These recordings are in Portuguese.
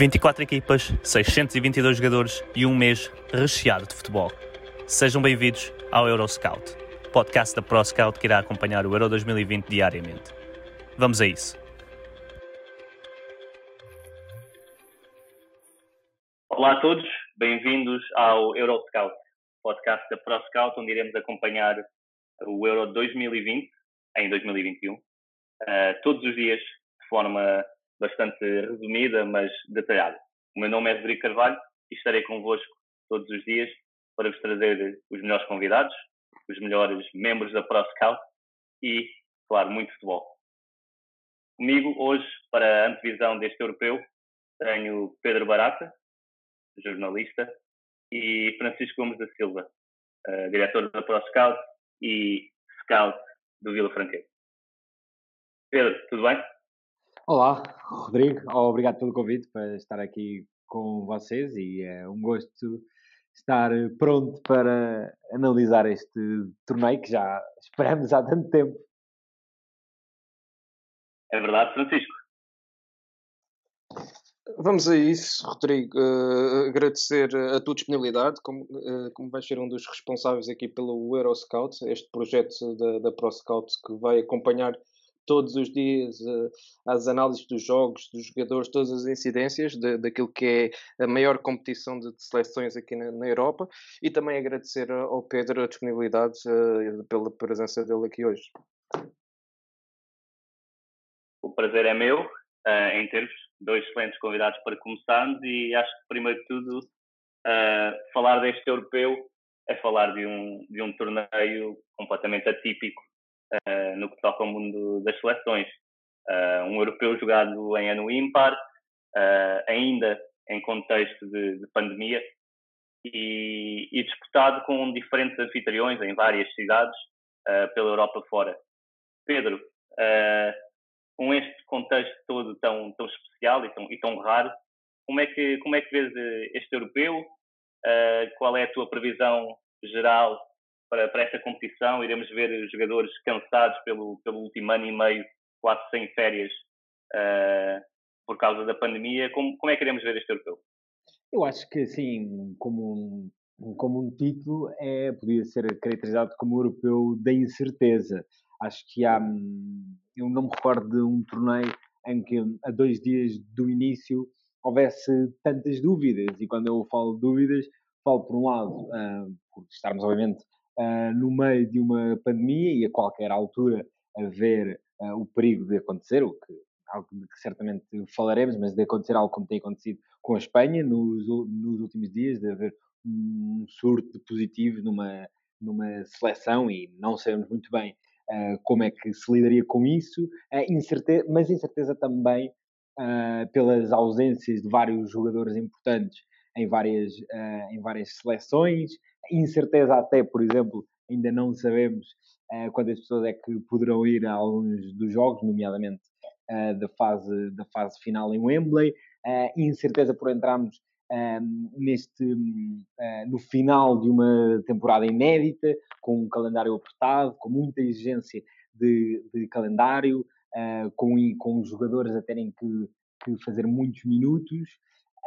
24 equipas, 622 jogadores e um mês recheado de futebol. Sejam bem-vindos ao Euroscout, podcast da ProScout que irá acompanhar o Euro 2020 diariamente. Vamos a isso. Olá a todos, bem-vindos ao Euroscout, podcast da ProScout, onde iremos acompanhar o Euro 2020 em 2021, uh, eh, todos os dias de forma bastante resumida, mas detalhada. O meu nome é Rodrigo Carvalho e estarei convosco todos os dias para vos trazer os melhores convidados, os melhores membros da ProScout e, claro, muito futebol. Comigo hoje, para a antevisão deste europeu, tenho Pedro Barata, jornalista, e Francisco Gomes da Silva, uh, diretor da ProScout e scout do Vila Franqueiro. Pedro, tudo bem? Olá, Rodrigo, obrigado pelo convite para estar aqui com vocês e é um gosto estar pronto para analisar este torneio que já esperamos há tanto tempo. É verdade, Francisco. Vamos a isso, Rodrigo. Uh, agradecer a tua disponibilidade, como, uh, como vais ser um dos responsáveis aqui pelo Euroscout, este projeto da, da ProScout que vai acompanhar todos os dias uh, as análises dos jogos, dos jogadores, todas as incidências de, daquilo que é a maior competição de, de seleções aqui na, na, Europa e também agradecer ao Pedro a disponibilidade uh, pela presença dele aqui hoje. O prazer é meu uh, em ter dois excelentes convidados para começarmos e acho que primeiro de tudo falar deste europeu é falar de um, de um torneio completamente atípico uh, no que toca ao mundo das seleções. Uh, um europeu jogado em ano ímpar, uh, ainda em contexto de, de pandemia, e, e, disputado com diferentes anfitriões em várias cidades pela Europa fora. Pedro, com este contexto todo tão, tão especial e tão, e tão raro, como é que, como é que vês este europeu? qual é a tua previsão geral para, para esta competição. Iremos ver jogadores cansados pelo, pelo último ano e meio, quase sem férias, uh, por causa da pandemia. Como, como é que iremos ver este europeu? Eu acho que, assim, como um, como um título, é, podia ser caracterizado como europeu da incerteza. Acho que há. Eu não me recordo de um torneio em que, a dois dias do início, houvesse tantas dúvidas. E quando eu falo dúvidas, falo, por um lado, uh, por estarmos, obviamente, uh, no meio de uma pandemia e a qualquer altura haver uh, o perigo de acontecer, o que, algo que certamente falaremos, mas de acontecer algo como tem acontecido com a Espanha nos, nos últimos dias, de haver um surto de positivos numa, numa seleção e não sabemos muito bem uh, como é que se lidaria com isso, uh, incerteza, mas incerteza também uh, pelas ausências de vários jogadores importantes em várias, em várias seleções, incerteza até, por exemplo, ainda não sabemos uh, quantas pessoas é que poderão ir a alguns dos jogos, nomeadamente uh, da, fase, da fase final em Wembley, uh, incerteza por entrarmos ehm, neste, no final de uma temporada inédita, com um calendário apertado, com muita exigência de, de calendário, com, com os jogadores a terem que, que fazer muitos minutos,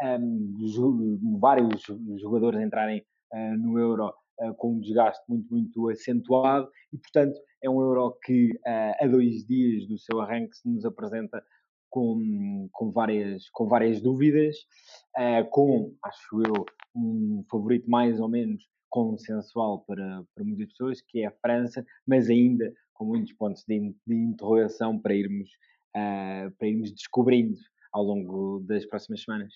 um, ehm, vários jogadores entrarem uh, no euro uh, com um desgaste muito, muito acentuado e, portanto, é um euro que uh, a dois dias do seu arranque se nos apresenta com, com, várias, com várias dúvidas, com, acho eu, um favorito mais ou menos consensual para, para muitas pessoas, que é a França, mas ainda com muitos pontos de, de interrogação para irmos, para irmos descobrindo ao longo das próximas semanas.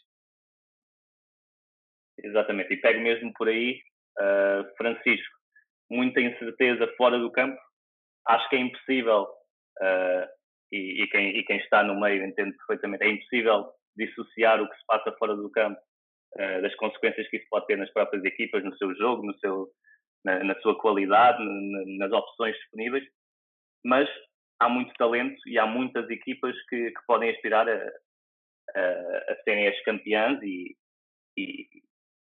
Exatamente, e pego mesmo por aí, uh, Francisco, muita incerteza fora do campo. Acho que é impossível uh, e, e, quem, e quem está no meio entende perfeitamente. É impossível dissociar o que se passa fora do campo uh, das consequências que isso pode ter nas próprias equipas, no seu jogo, no seu, na, na sua qualidade, na, nas opções disponíveis, mas há muito talento e há muitas equipas que, que podem aspirar a, a, a, serem as campeãs e, e,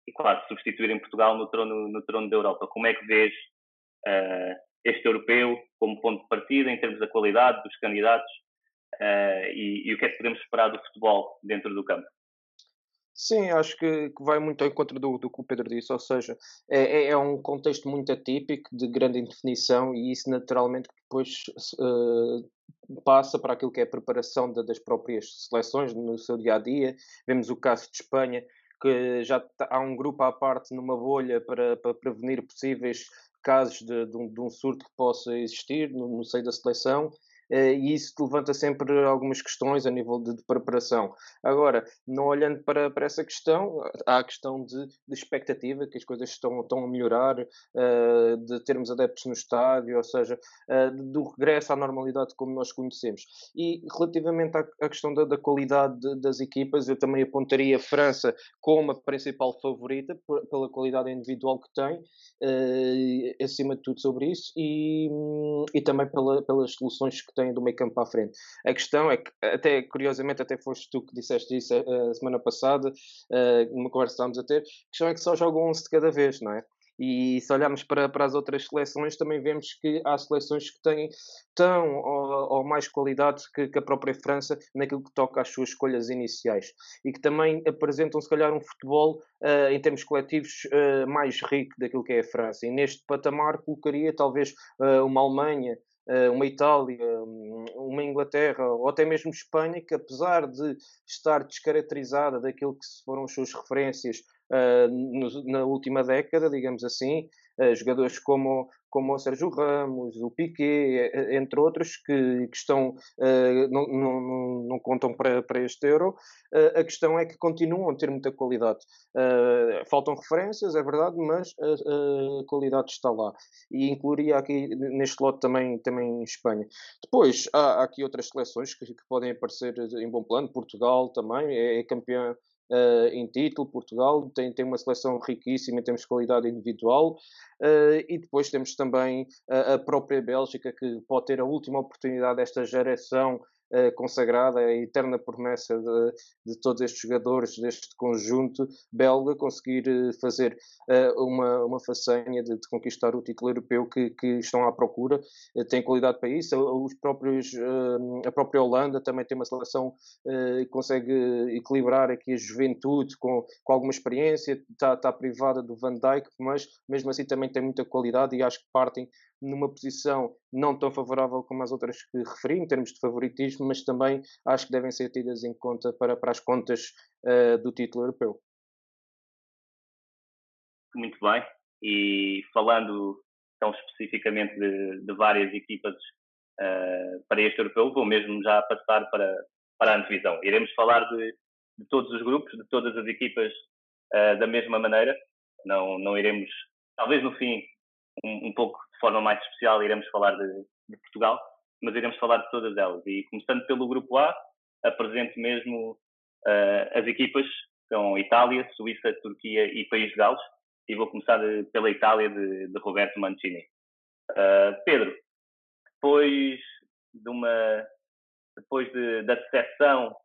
e quase substituírem Portugal no trono, no trono da Europa. Como é que vês uh, este europeu como ponto de partida em termos da qualidade dos candidatos uh, e, e, o que é que podemos esperar do futebol dentro do campo? Sim, acho que, que vai muito ao encontro do, do que o Pedro disse, ou seja, é, é, é um contexto muito atípico, de grande indefinição, e isso naturalmente depois uh, passa para aquilo que é a preparação de, das próprias seleções no seu dia a dia. Vemos o caso de Espanha, que já tá, há um grupo à parte numa bolha para, para prevenir possíveis casos de, de, um, de um surto que possa existir no, no seio da seleção e isso levanta sempre algumas questões a nível de, de preparação. Agora, não olhando para, para essa questão, há a questão de, de expectativa, que as coisas estão, estão a melhorar, uh, de termos adeptos no estádio, ou seja, uh, do regresso à normalidade como nós conhecemos. E relativamente à, à questão da, da qualidade de, das equipas, eu também apontaria a França como a principal favorita, por, pela qualidade individual que tem, uh, acima de tudo sobre isso, e, e também pela, pelas soluções que tem do meio campo a frente. A questão é que, até curiosamente, até foste tu que disseste isso a, eh, a semana passada, uh, conversa que estávamos a ter, a questão é que só jogam 11 de cada vez, não é? E se olharmos para, para as outras seleções, também vemos que há seleções que têm tão ou, ou mais qualidade que, que, a própria França naquilo que toca às suas escolhas iniciais. E que também apresentam, se calhar, um futebol uh, em termos coletivos uh, mais rico daquilo que é a França. E neste patamar colocaria talvez uh, uma Alemanha eh, uma Itália, hum, uma Inglaterra ou até mesmo Espanha, que apesar de estar descaracterizada daquilo que foram as suas referências uh, na última década, digamos assim, jogadores como, como o Sérgio Ramos, o Piquet, entre outros, que, que estão, não, não, não, contam para, para este Euro. a questão é que continuam a ter muita qualidade. faltam referências, é verdade, mas a, a, qualidade está lá. E incluiria aqui neste lote também, também Espanha. Depois, há, há aqui outras seleções que, que podem aparecer em bom plano. Portugal também é, é campeã uh, em título, Portugal tem, tem uma seleção riquíssima em termos de qualidade individual uh, e depois temos também a, a própria Bélgica que pode ter a última oportunidade desta geração consagrada, a eterna promessa de, de, todos estes jogadores deste conjunto belga conseguir eh, fazer uh, uma, uma façanha de, de, conquistar o título europeu que, que estão à procura. Tem qualidade para isso. Os próprios, a própria Holanda também tem uma seleção que consegue equilibrar aqui a juventude com, com alguma experiência, está, está privada do Van Dijk, mas mesmo assim também tem muita qualidade e acho que partem numa posição não tão favorável como as outras que referi, em termos de favoritismo, mas também acho que devem ser tidas em conta para, para as contas uh, do título europeu. Muito bem. E falando tão especificamente de, de várias equipas uh, para este europeu, vou mesmo já passar para, para a antevisão. Iremos falar de, de todos os grupos, de todas as equipas uh, da mesma maneira. Não, não iremos, talvez no fim, um, um pouco forma mais especial iremos falar de, de, Portugal, mas iremos falar de todas elas. E começando pelo grupo A, apresento mesmo uh, as equipas, são Itália, Suíça, Turquia e País de Gales, e vou começar de, pela Itália de, de Roberto Mancini. Uh, Pedro, depois de uma depois de, da decepção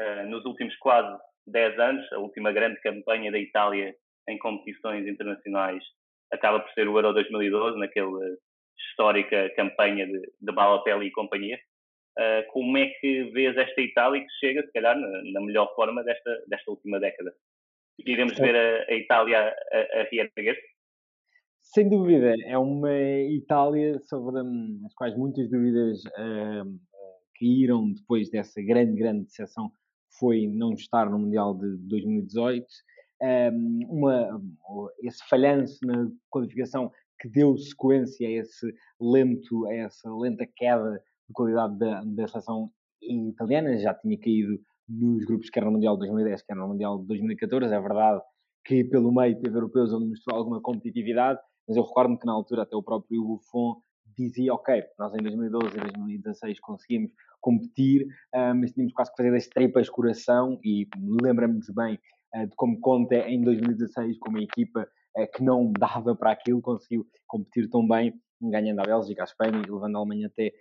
uh, nos últimos quase 10 anos, a última grande campanha da Itália em competições internacionais acaba por ser o Euro 2012, naquela histórica campanha de, de Balotelli e companhia. Uh, como é que vês esta Itália que chega, se calhar, na, na melhor forma desta, desta última década? Iremos ver a, a Itália a, a reerguer-se? Sem dúvida, é uma Itália sobre hum, as quais muitas dúvidas uh, caíram depois dessa grande, grande decepção que foi não estar no Mundial de 2018 uma, esse falhanço na qualificação que deu sequência a esse lento, a essa lenta queda de qualidade da, da seleção italiana, já tinha caído nos grupos que era no Mundial de 2010, que era no Mundial de 2014, é verdade que pelo meio teve europeus onde mostrou alguma competitividade, mas eu recordo-me que na altura até o próprio Buffon dizia, ok, nós em 2012 e 2016 conseguimos competir, uh, mas tínhamos quase que fazer das tripas coração. E lembra-me bem uh, de como conta em 2016 como a equipa que não dava para aquilo conseguiu competir tão bem, ganhando a Bélgica, a Espanha e levando a Alemanha até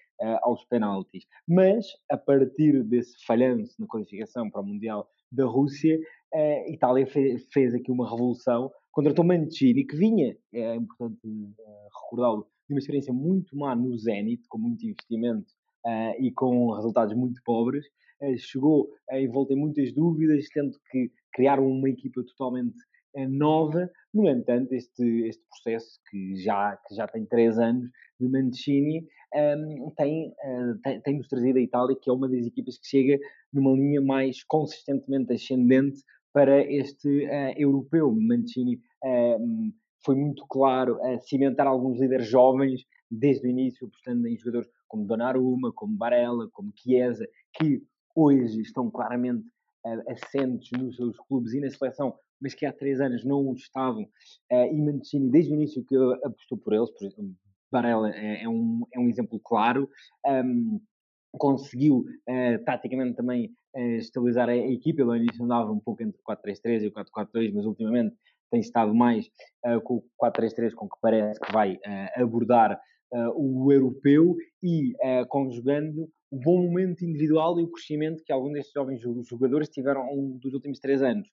aos penaltis. Mas, a partir desse falhanço na qualificação para o Mundial da Rússia, a Itália fez, fez aqui uma revolução, contratou Mancini, que vinha, é importante recordá-lo, de uma experiência muito má no Zenit, com muito investimento uh, e com resultados muito pobres. Uh, chegou uh, envolto em muitas dúvidas, tendo que criar uma equipa totalmente nova. No entanto, este, este processo, que já, que já tem três anos, de Mancini, um, tem, uh, tem, tem-nos trazido a Itália, que é uma das equipas que chega numa linha mais consistentemente ascendente para este uh, europeu. Mancini uh, foi muito claro a cimentar alguns líderes jovens desde o início, apostando em jogadores como Donnarumma, como Barella, como Chiesa, que hoje estão claramente uh, assentes nos seus clubes e na seleção, mas que há três anos não o estavam. Uh, e Mancini, desde o início, que apostou por eles, por exemplo, Barella é, é, um, é um exemplo claro. Um, conseguiu uh, taticamente também uh, estabilizar a, a equipa. Ele ao início andava um pouco entre o 4-3-3 e o 4-4-2, mas ultimamente tem estado mais uh, com o 4-3-3, com que parece que vai abordar o europeu e conjugando o bom momento individual e o crescimento que alguns destes jovens jogadores tiveram ao dos últimos três anos.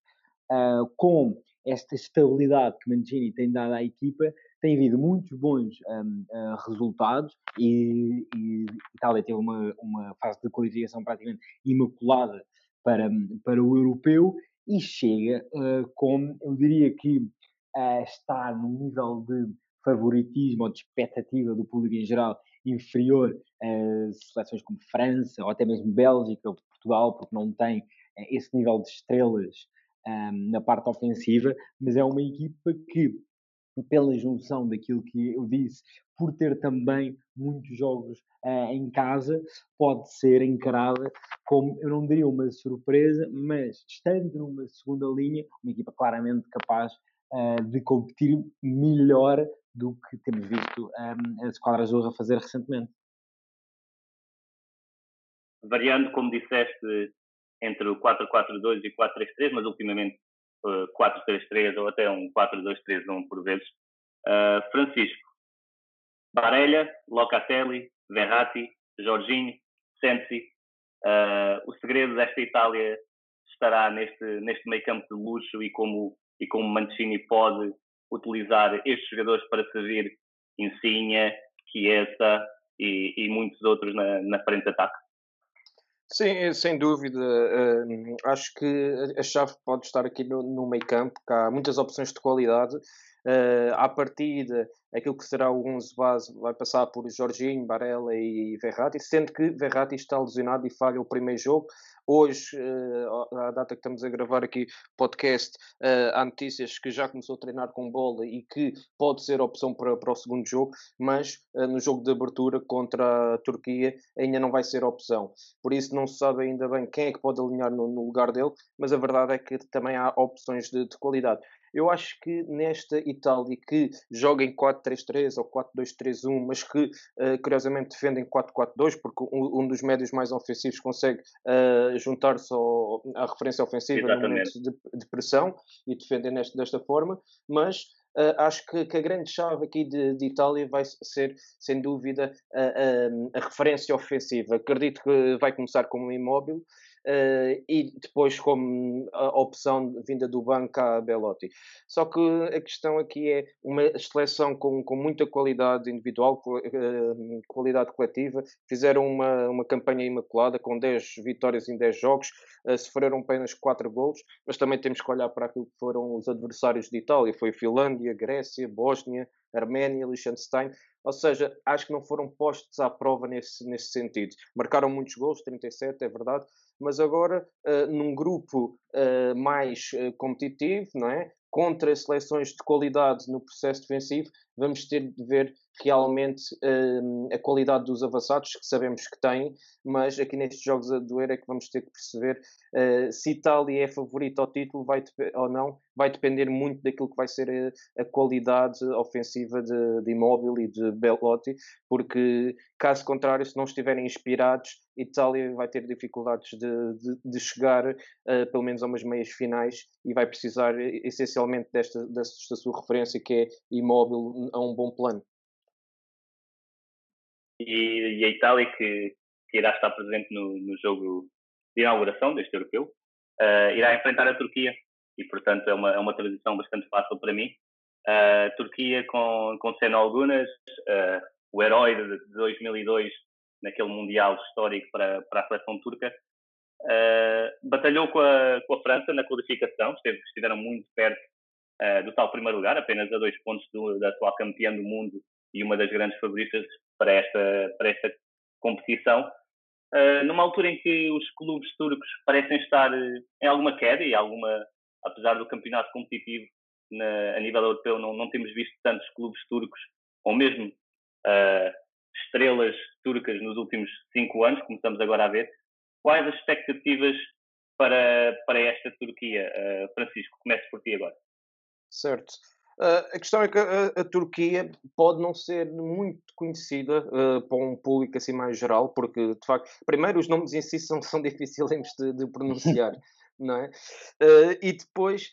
Com esta estabilidade que Mancini tem dado à equipa, tem havido muitos bons um, uh, resultados e, e Itália teve uma, uma fase de qualificação praticamente imaculada para, para o europeu e chega uh, com, eu diria que uh, está num nível de favoritismo ou de expectativa do público em geral inferior a seleções como França ou até mesmo Bélgica ou Portugal, porque não tem esse nível de estrelas um, na parte ofensiva, mas é uma equipa que pela junção daquilo que eu disse, por ter também muitos jogos uh, em casa, pode ser encarada como, eu não diria uma surpresa, mas estando numa segunda linha, uma equipa claramente capaz uh, de competir melhor do que temos visto um, a Esquadra Azul fazer recentemente. Variando, como disseste, entre o 4-4-2 e 4-3-3, mas ultimamente 4-3-3 ou até um 4-2-3-1 por vezes. Uh, Francisco, Barella, Locatelli, Verratti, Jorginho, Sensi. Uh, o segredo desta Itália estará neste, neste meio campo de luxo e como, e como Mancini pode utilizar estes jogadores para servir Insigne, Chiesa e, e muitos outros na, na frente de ataque. Sim, eh, sem dúvida. Uh, acho que a chave pode estar aqui no, no meio campo, que há muitas opções de qualidade. Uh, à partida, aquilo que será o 11 base vai passar por Jorginho, Barella e Verratti, sendo que Verratti está lesionado e falha o primeiro jogo. Hoje, uh, à data que estamos a gravar aqui podcast, uh, há notícias que já começou a treinar com bola e que pode ser opção para, para o segundo jogo, mas uh, no jogo de abertura contra a Turquia ainda não vai ser opção. Por isso não se sabe ainda bem quem é que pode alinhar no, no lugar dele, mas a verdade é que também há opções de, de qualidade. Eu acho que nesta Itália que joga em 4-3-3 ou 4-2-3-1, mas que uh, curiosamente defende em 4-4-2, porque um, um, dos médios mais ofensivos consegue uh, juntar-se à referência ofensiva Exatamente. no momento de, de, pressão e defender nesta, desta forma, mas Uh, acho que, que, a grande chave aqui de, de, Itália vai ser, sem dúvida, a, a, a, referência ofensiva. Acredito que vai começar como imóvel uh, e depois como opção vinda do banco a Belotti. Só que a questão aqui é uma seleção com, com muita qualidade individual, uh, qualidade coletiva, fizeram uma, uma campanha imaculada com 10 vitórias em 10 jogos, uh, sofreram apenas 4 golos, mas também temos que olhar para aquilo que foram os adversários de Itália, foi Finlândia, Grécia, Bósnia, Arménia, Liechtenstein, ou seja, acho que não foram postos à prova nesse, nesse sentido. Marcaram muitos gols, 37, é verdade, mas agora uh, num grupo uh, mais uh, competitivo, não é? contra seleções de qualidade no processo defensivo, vamos ter de ver realmente uh, a qualidade dos avançados, que sabemos que têm, mas aqui nestes jogos a doer é que vamos ter que perceber uh, se Itália é favorita ao título vai ou não, vai depender muito daquilo que vai ser a, a qualidade ofensiva de, de Immobile e de Bellotti, porque caso contrário, se não estiverem inspirados, Itália vai ter dificuldades de, de, de chegar uh, pelo menos a umas meias finais e vai precisar essencialmente desta, desta sua referência que é Immobile a um bom plano e, e a Itália, que, que, irá estar presente no, no jogo de inauguração deste europeu, uh, irá enfrentar a Turquia. E, portanto, é uma, é uma transição bastante fácil para mim. Uh, Turquia com, com Senol Gunas, uh, o herói de, de 2002 naquele Mundial histórico para, para a seleção turca, uh, batalhou com a, com a França na qualificação, esteve, estiveram muito perto uh, do tal primeiro lugar, apenas a dois pontos do, da atual campeã do mundo e uma das grandes favoritas para esta, para esta competição, uh, numa altura em que os clubes turcos parecem estar eh, em alguma queda e alguma, apesar do campeonato competitivo na, a nível europeu, não, não temos visto tantos clubes turcos, ou mesmo uh, estrelas turcas nos últimos cinco anos, como estamos agora a ver. Quais as expectativas para, para esta Turquia? Uh, Francisco, comece por ti agora. Certo. Uh, a questão é que a, a, Turquia pode não ser muito conhecida uh, para um público assim mais geral, porque de facto, primeiro os nomes em si são, são difíceis de, de pronunciar, não é? Uh, e depois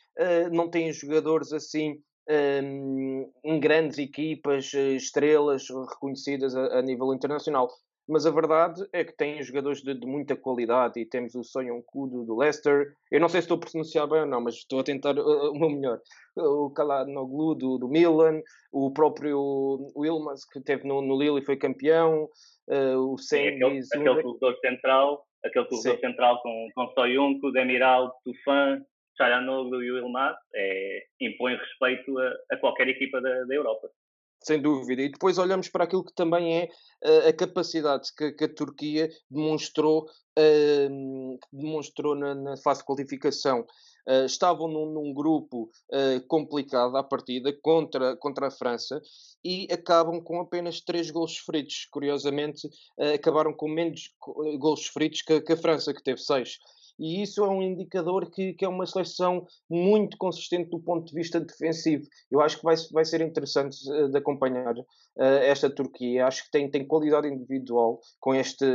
não têm jogadores assim um, em grandes equipas, estrelas reconhecidas a, a nível internacional mas a verdade é que tem jogadores de, de muita qualidade e temos o Sonhon Kudo do Leicester. Eu não sei se estou a pronunciar bem ou não, mas estou a tentar uh, o meu melhor. O Kalanoglu do, do Milan, o próprio Wilmas que teve no, no Lille e foi campeão, uh, o Sengi aquele, aquele corredor central, aquele corredor central com, com Soyuncu, Demiral, Tufan, Charanoglu e o Ilmaz, é, impõe respeito a, a qualquer equipa da, da Europa sem dúvida. E depois olhamos para aquilo que também é uh, a capacidade que, que, a Turquia demonstrou, uh, demonstrou na, na, fase de qualificação. Uh, estavam num, num grupo eh, complicado à partida contra, contra a França e acabam com apenas três gols feridos. Curiosamente, acabaram com menos gols feridos que, que a França, que teve seis e isso é um indicador que, que é uma seleção muito consistente do ponto de vista defensivo. Eu acho que vai, vai ser interessante uh, de acompanhar uh, esta Turquia. Acho que tem, tem qualidade individual com, este,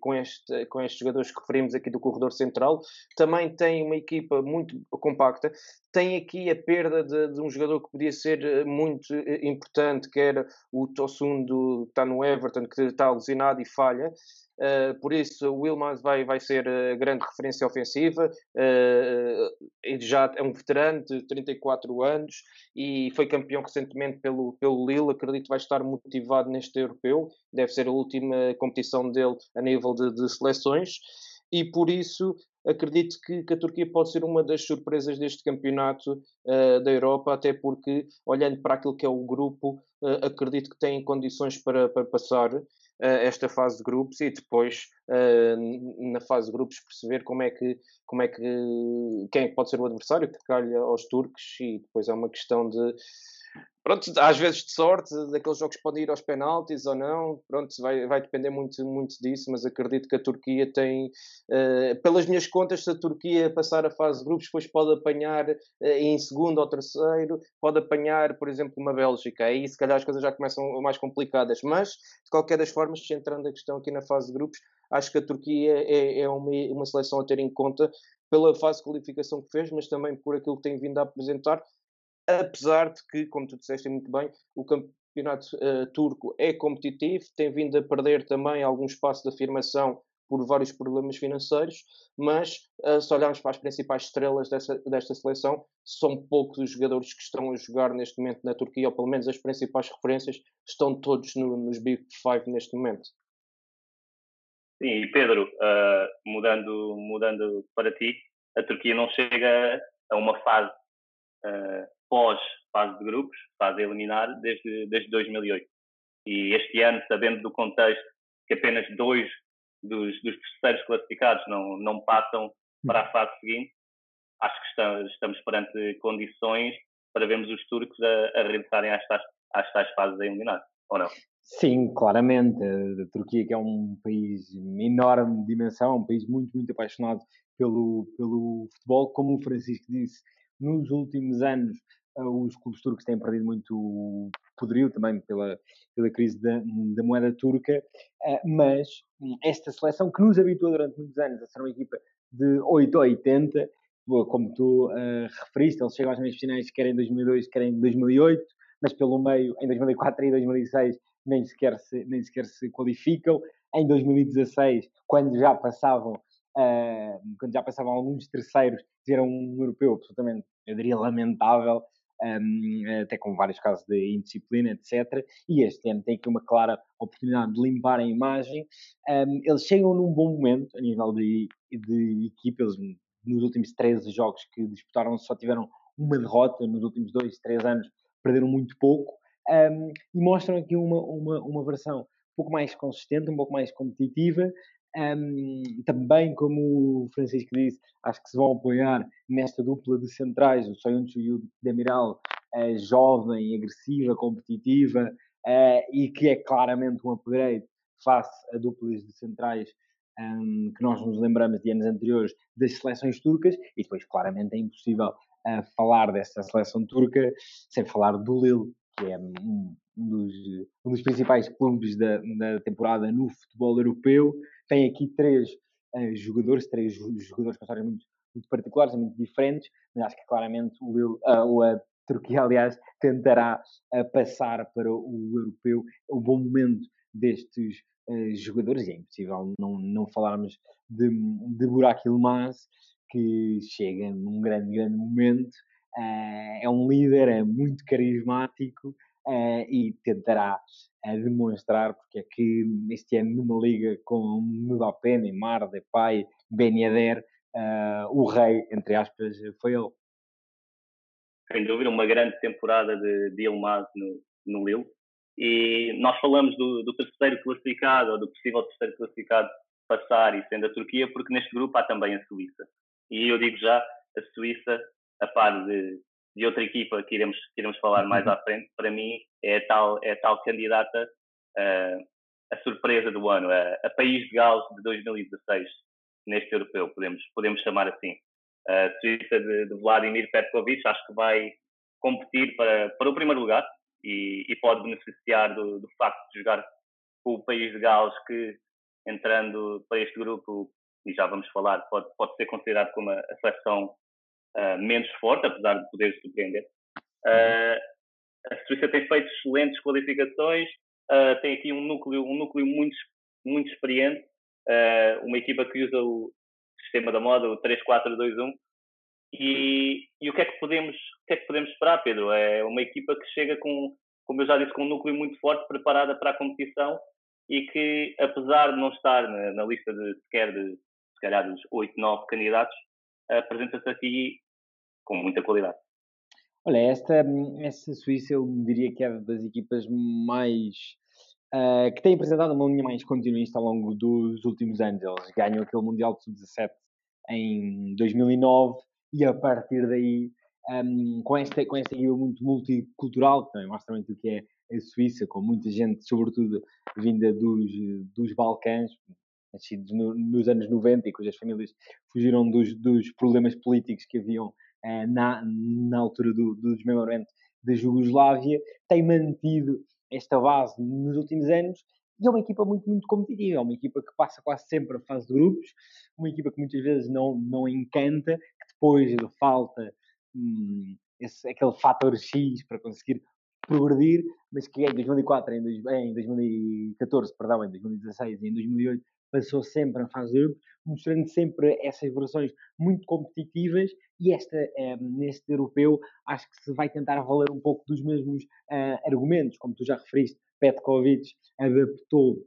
com, este, com estes jogadores que referimos aqui do corredor central. Também tem uma equipa muito compacta. Tem aqui a perda de, de um jogador que podia ser eh, muito importante, que era o Tossundo, que está no Everton, que está lesionado e falha. Uh, por isso, o Wilmans vai, vai ser a grande referência ofensiva. Uh, já é um veterano de 34 anos e foi campeão recentemente pelo, pelo Lille. Acredito que vai estar motivado neste europeu. Deve ser a última competição dele a nível de, de seleções. E por isso, acredito que, que, a Turquia pode ser uma das surpresas deste campeonato uh, da Europa, até porque, olhando para aquilo que é o grupo, acredito que tem condições para, para passar esta fase de grupos e depois na fase de grupos perceber como é que como é que quem é pode ser o adversário que calha aos turcos e depois é uma questão de pronto, às vezes de sorte, daqueles jogos podem ir aos penaltis ou não, pronto, vai, vai depender muito, muito disso, mas acredito que a Turquia tem, uh, pelas minhas contas, se a Turquia passar a fase de grupos, depois pode apanhar uh, em segundo ou terceiro, pode apanhar, por exemplo, uma Bélgica, aí se calhar as coisas já começam mais complicadas, mas, de qualquer das formas, centrando a questão aqui na fase de grupos, acho que a Turquia é, é uma, uma seleção a ter em conta pela fase de qualificação que fez, mas também por aquilo que tem vindo a apresentar, apesar de que, como tu disseste muito bem, o campeonato uh, turco é competitivo, tem vindo a perder também algum espaço de afirmação por vários problemas financeiros, mas uh, se olharmos para as principais estrelas dessa, desta seleção, são poucos os jogadores que estão a jogar neste momento na Turquia, ou pelo menos as principais referências estão todos no, nos Big Five neste momento. Sim, e Pedro, uh, mudando, mudando para ti, a Turquia não chega a uma fase uh, pós-fase de grupos, fase eliminar, desde, desde 2008. E este ano, sabendo do contexto que apenas dois dos, dos terceiros classificados não, não passam para a fase seguinte, acho que estamos, estamos perante condições para vermos os turcos a, a regressarem às tais, às tais fases a eliminar, ou não? Sim, claramente. A Turquia, que é um país de enorme dimensão, um país muito, muito apaixonado pelo, pelo futebol, como o Francisco disse, nos últimos anos os clubes turcos têm perdido muito poderio também pela, pela crise da, da moeda turca, mas esta seleção que nos habituou durante muitos anos a ser uma equipa de 8 a 80, como tu uh, referiste, eles chegam às meias finais quer em 2002, quer em 2008, mas pelo meio, em 2004 e 2006, nem sequer se, nem sequer se qualificam. Em 2016, quando já passavam, uh, quando já passavam alguns terceiros, era um europeu absolutamente, eu diria, lamentável, um, até com vários casos de indisciplina, etc. E este ano tem aqui uma clara oportunidade de limpar a imagem. Um, eles chegam num bom momento a nível de, de equipa, eles nos últimos 13 jogos que disputaram só tiveram uma derrota, nos últimos 2, 3 anos perderam muito pouco, um, e mostram aqui uma, uma, uma versão um pouco mais consistente, um pouco mais competitiva, um, também, como o Francisco disse, acho que se vão apoiar nesta dupla de centrais, o Soyuncu e o Demiral, uh, jovem, agressiva, competitiva, uh, e que é claramente um upgrade face a duplas de centrais um, que nós nos lembramos de anos anteriores das seleções turcas, e depois claramente é impossível uh, falar desta seleção turca sem falar do Lille, que é um, um, dos, um dos, principais clubes da, da, temporada no futebol europeu. Tem aqui três uh, jogadores, três jogadores com histórias muito, muito particulares, muito diferentes, mas acho que claramente o uh, a Turquia, aliás, tentará passar para o europeu. O bom momento destes uh, jogadores, e é impossível não, não falarmos de, de Burak Yilmaz, que chega num grande, grande momento, uh, é um líder, é muito carismático uh, e tentará demonstrar porque é que este ano numa liga com Mbappé, Neymar, Depay, Ben Yedder, o rei, entre aspas, foi ele. Sem dúvida, uma grande temporada de, de no, no Lille e nós falamos do, do terceiro classificado, ou do possível terceiro classificado passar e sendo a Turquia, porque neste grupo há também a Suíça. E eu digo já, a Suíça, a par de, de outra equipa que iremos, que iremos falar mais à frente, para mim é a tal, é a tal candidata uh, a surpresa do ano, a, a País de Gales de 2016, neste europeu, podemos, podemos chamar assim. A Suíça de, de Vladimir Petkovic, acho que vai competir para, para o primeiro lugar, e, e pode beneficiar do, do, facto de jogar com o país de Gales que, entrando para este grupo, e já vamos falar, pode, pode ser considerado como a, a seleção uh, menos forte, apesar de poder surpreender. Uh, a Suíça tem feito excelentes qualificações, uh, tem aqui um núcleo, um núcleo muito, muito experiente, uma equipa que usa o sistema da moda, o 3-4-2-1, e, e, o que é que podemos o que é que podemos esperar, Pedro? É uma equipa que chega com, como eu já disse, com um núcleo muito forte, preparada para a competição e que, apesar de não estar na, na lista de sequer de se calhar dos 8, 9 candidatos, apresenta-se aqui com muita qualidade. Olha, esta, esta Suíça eu diria que é das equipas mais uh, que tem apresentado uma linha mais continuista ao longo dos últimos anos. Eles ganham aquele Mundial de Sub-17 em 2009 e a partir daí, um, com, esta, com esta equipa muito multicultural, que também mostra muito o que é a Suíça, com muita gente, sobretudo vinda dos, dos Balcãs, nascidos no, nos anos 90 e cujas famílias fugiram dos, dos problemas políticos que haviam uh, na, na altura do, do desmembramento da Jugoslávia, tem mantido esta base nos últimos anos e é uma equipa muito, muito competitiva, é uma equipa que passa quase sempre a fase de grupos, uma equipa que muitas vezes não, não encanta, depois falta hum, esse, aquele fator X para conseguir progredir, mas que em 2004, em, em 2014, perdão, em 2016 e em 2008 passou sempre a fazer, mostrando sempre essas versões muito competitivas e esta, eh, neste europeu, acho que se vai tentar valer um pouco dos mesmos uh, argumentos, como tu já referiste, Petkovic adaptou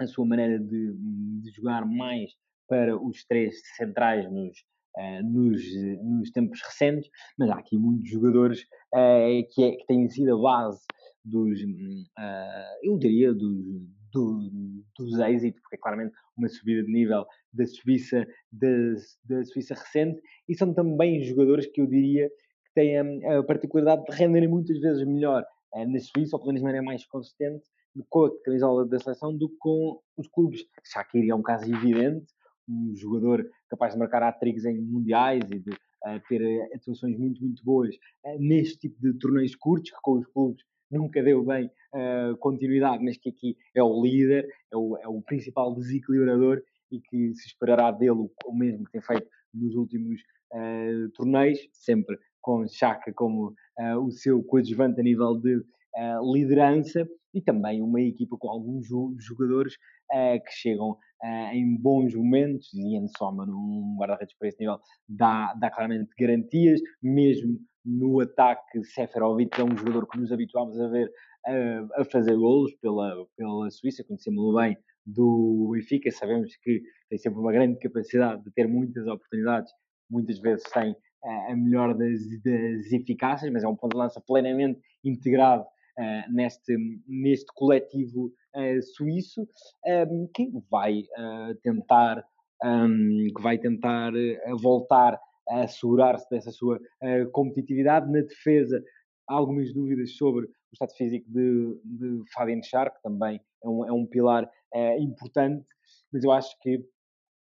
a sua maneira de, de jogar mais para os três centrais nos, uh, nos, nos tempos recentes, mas há aqui muitos jogadores que, é, que têm sido a base dos, uh, eu diria, dos, do, dos êxitos, porque é claramente uma subida de nível da Suíça, da, da Suíça recente, e são também jogadores que eu diria que têm a, particularidade de renderem muitas vezes melhor na Suíça, ou pelo menos de maneira mais consistente, com a camisola da seleção do que com os clubes. Shaqiri é um caso evidente, um jogador capaz de marcar hat-tricks em mundiais e de uh, ter atuações muito, muito boas uh, neste tipo de torneios curtos, que com os clubes nunca deu bem uh, continuidade, mas que aqui é o líder, é o, é o principal desequilibrador e que se esperará dele o mesmo que tem feito nos últimos uh, torneios, sempre com Chaka como uh, o seu coadjuvante a nível de uh, liderança e também uma equipa com alguns jogadores que chegam em bons momentos e em soma num guarda-redes para esse nível dá, dá claramente garantias, mesmo no ataque Seferovic é um jogador que nos habituámos a ver a fazer golos pela, pela Suíça, conhecemos-lo bem do Benfica, sabemos que tem sempre uma grande capacidade de ter muitas oportunidades, muitas vezes sem a melhor das, das eficácias, mas é um ponto de lança plenamente integrado uh, neste, neste coletivo uh, suíço, um, que vai uh, tentar, um, que vai tentar voltar a assegurar-se dessa sua competitividade na defesa. Há algumas dúvidas sobre o estado físico de, de Fabian Schär, que também é um, é um pilar importante, mas eu acho que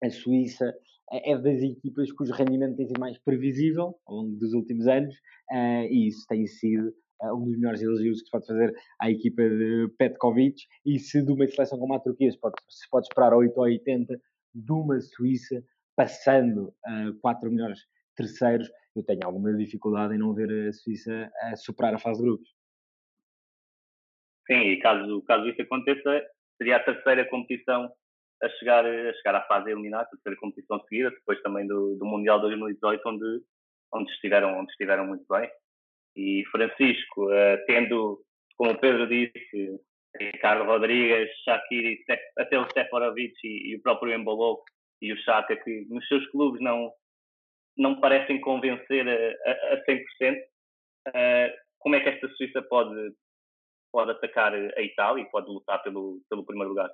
a Suíça é das equipas cujo rendimento tem sido mais previsível ao longo dos últimos anos uh, e isso tem sido uh, um dos melhores elogios que se pode fazer à equipa de Petkovic e se de uma seleção como a Turquia se pode, se pode esperar 8 ou 80 de uma Suíça passando uh, quatro melhores terceiros, eu tenho alguma dificuldade em não ver a Suíça a superar a fase de grupos. Sim, e caso, caso isso aconteça, seria a terceira competição a chegar, a chegar à fase eliminar, a terceira competição seguida, depois também do, do Mundial 2018, onde, onde, estiveram, onde estiveram muito bem. E Francisco, uh, tendo, como o Pedro disse, Ricardo Rodrigues, Shakiri, até o Seferovic e, e, o próprio Embolou e o Chaka, que nos seus clubes não, não parecem convencer a, a, a 100%, uh, como é que esta Suíça pode, pode atacar a Itália e pode lutar pelo, pelo primeiro lugar?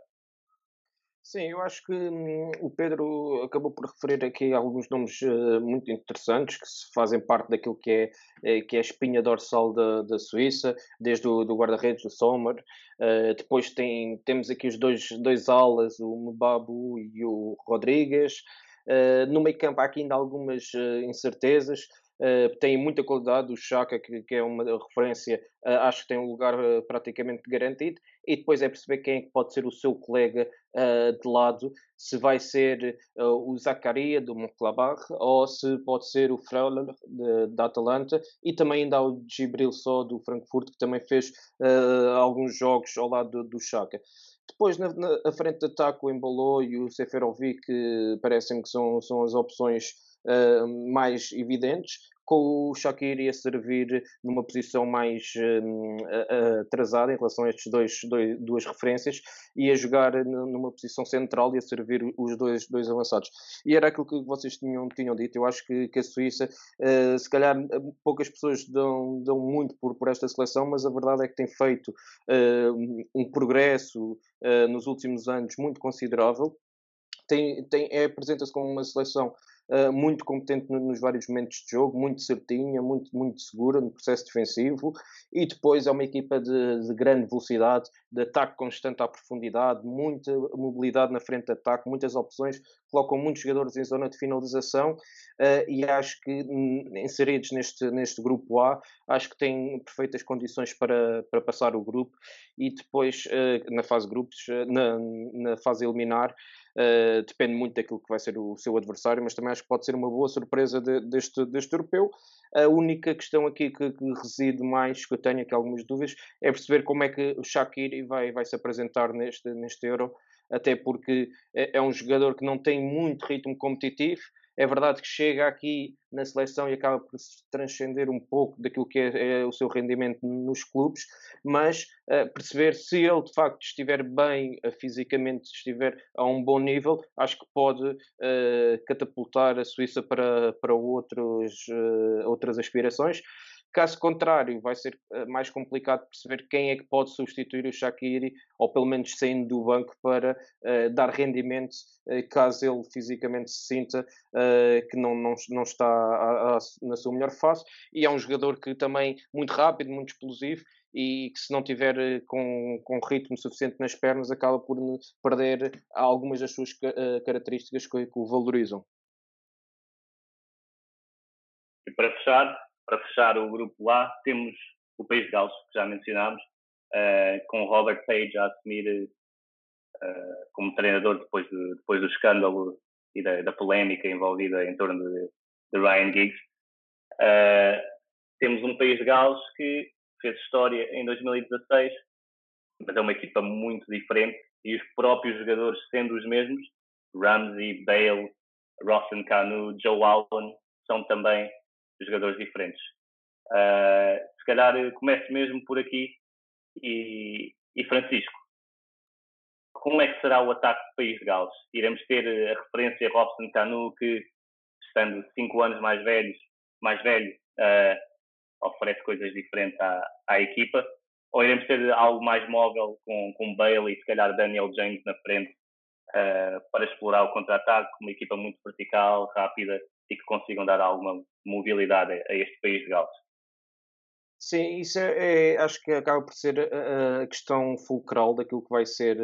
Sim, eu acho que hum, o Pedro acabou por referir aqui alguns nomes uh, muito interessantes que fazem parte daquilo que é, é, que é a espinha dorsal da, da Suíça, desde o do guarda-redes do Sommer. Uh, depois tem, temos aqui os dois, dois alas, o Mbabu e o Rodrigues. Uh, no meio campo há aqui ainda algumas incertezas. Uh, tem muita qualidade, o Chaka, que, que é uma referência, uh, acho que tem um lugar uh, praticamente garantido, e depois é perceber quem é que pode ser o seu colega de lado, se vai ser o Zacaria do Monclabar ou se pode ser o Freuler da Atalanta, e também ainda há o Gibril Só do Frankfurt, que também fez alguns jogos ao lado do, Chaka. Depois, na, na frente de ataque, o Embolou e o Seferovic parecem que são, são as opções uh, mais evidentes, com o Shaqiri a servir numa posição mais uh, atrasada em relação a estes dois, dois, duas referências e a jogar numa posição central e a servir os dois, dois avançados. E era aquilo que vocês tinham, tinham dito. Eu acho que, que a Suíça, uh, se calhar poucas pessoas dão, dão muito por, por esta seleção, mas a verdade é que tem feito uh, um progresso nos últimos anos muito considerável. Tem, tem, é, apresenta-se como uma seleção uh, muito competente nos vários momentos de jogo, muito certinha, muito, muito segura no processo defensivo. E depois é uma equipa de, de grande velocidade, de ataque constante à profundidade, muita mobilidade na frente de ataque, muitas opções, colocam muitos jogadores em zona de finalização. Uh, e acho que inseridos neste, neste grupo A, acho que têm perfeitas condições para, para passar o grupo. E depois uh, na fase grupos, na, na fase eliminar, Uh, depende muito daquilo que vai ser o seu adversário, mas também acho que pode ser uma boa surpresa de, deste, deste europeu. A única questão aqui que, que, reside mais, que eu tenho aqui algumas dúvidas, é perceber como é que o Shaqiri vai, vai se apresentar neste, neste Euro, até porque é, é um jogador que não tem muito ritmo competitivo, é verdade que chega aqui na seleção e acaba por se transcender um pouco daquilo que é, é o seu rendimento nos clubes, mas uh, perceber se ele de facto estiver bem uh, fisicamente, estiver a um bom nível, acho que pode uh, catapultar a Suíça para, para outros, outras aspirações. Caso contrário, vai ser eh, mais complicado perceber quem é que pode substituir o Shaqiri, ou pelo menos saindo do banco, para uh, dar rendimento, uh, caso ele fisicamente se sinta uh, que não, não, não está a, a, na sua melhor fase. E é um jogador que também muito rápido, muito explosivo, e que se não tiver com, com ritmo suficiente nas pernas acaba por perder algumas das suas características que, que o valorizam. E para fechar, para fechar o grupo A, temos o País de Gales, que já mencionámos, uh, com Robert Page a assumir uh, como treinador depois, de, depois do escândalo e da, da polémica envolvida em torno de, de Ryan Giggs. Uh, temos um País de Gales que fez história em 2016, mas é uma equipa muito diferente e os próprios jogadores sendo os mesmos, Ramsey, Bale, Rossan Canu, Joe Allen, são também jogadores diferentes. Uh, se calhar começo mesmo por aqui e, e, Francisco. Como é que será o ataque do País de Gales? Iremos ter a referência Robson Canu, que, estando cinco anos mais, velhos, mais velho, uh, oferece coisas diferentes à, à, equipa? Ou iremos ter algo mais móvel com, com Bale e se calhar Daniel James na frente uh, para explorar o contra-ataque, uma equipa muito vertical, rápida e que consigam dar alguma mobilidade a este país de Gales. Sim, isso é, é, acho que acaba por ser a, a, questão fulcral daquilo que vai ser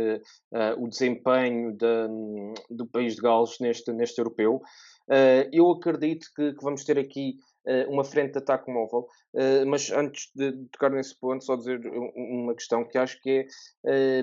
uh, o desempenho de, do país de Gales neste, neste europeu. Uh, eu acredito que, que, vamos ter aqui uma frente de ataque móvel, mas antes de tocar nesse ponto, só dizer uma questão que acho que é,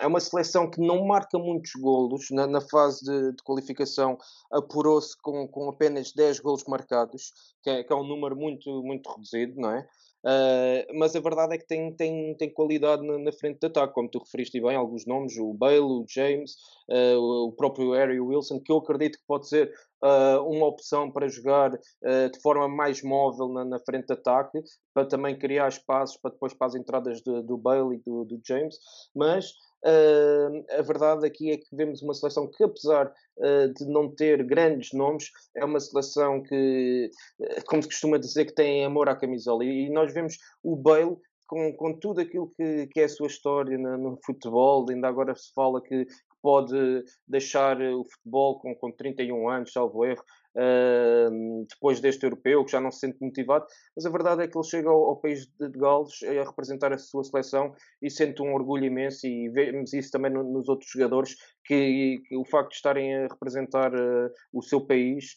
é uma seleção que não marca muitos golos na, na fase de, de qualificação, apurou-se com, com apenas 10 golos marcados, que é, que é um número muito, muito reduzido, não é? Uh, mas a verdade é que tem, tem, tem qualidade na, na, frente de ataque, como tu referiste bem, alguns nomes, o Bale, o James, uh, o próprio Harry Wilson, que eu acredito que pode ser uh, uma opção para jogar de forma mais móvel na, na, frente de ataque, para também criar espaços para depois para as entradas do Bale e do, do James, mas Uh, a verdade aqui é que vemos uma seleção que, apesar uh, de não ter grandes nomes, é uma seleção que, uh, como se costuma dizer, que tem amor à camisola. E, e nós vemos o Bale com, com tudo aquilo que, que é a sua história no, no futebol, ainda agora se fala que, pode deixar o futebol com, com 31 anos, salvo erro, uh, depois deste europeu, que já não se sente motivado, mas a verdade é que ele chega ao, ao país de, Gales a representar a sua seleção e sente um orgulho imenso e vemos isso também no, nos outros jogadores, que, que, o facto de estarem a representar uh, o seu país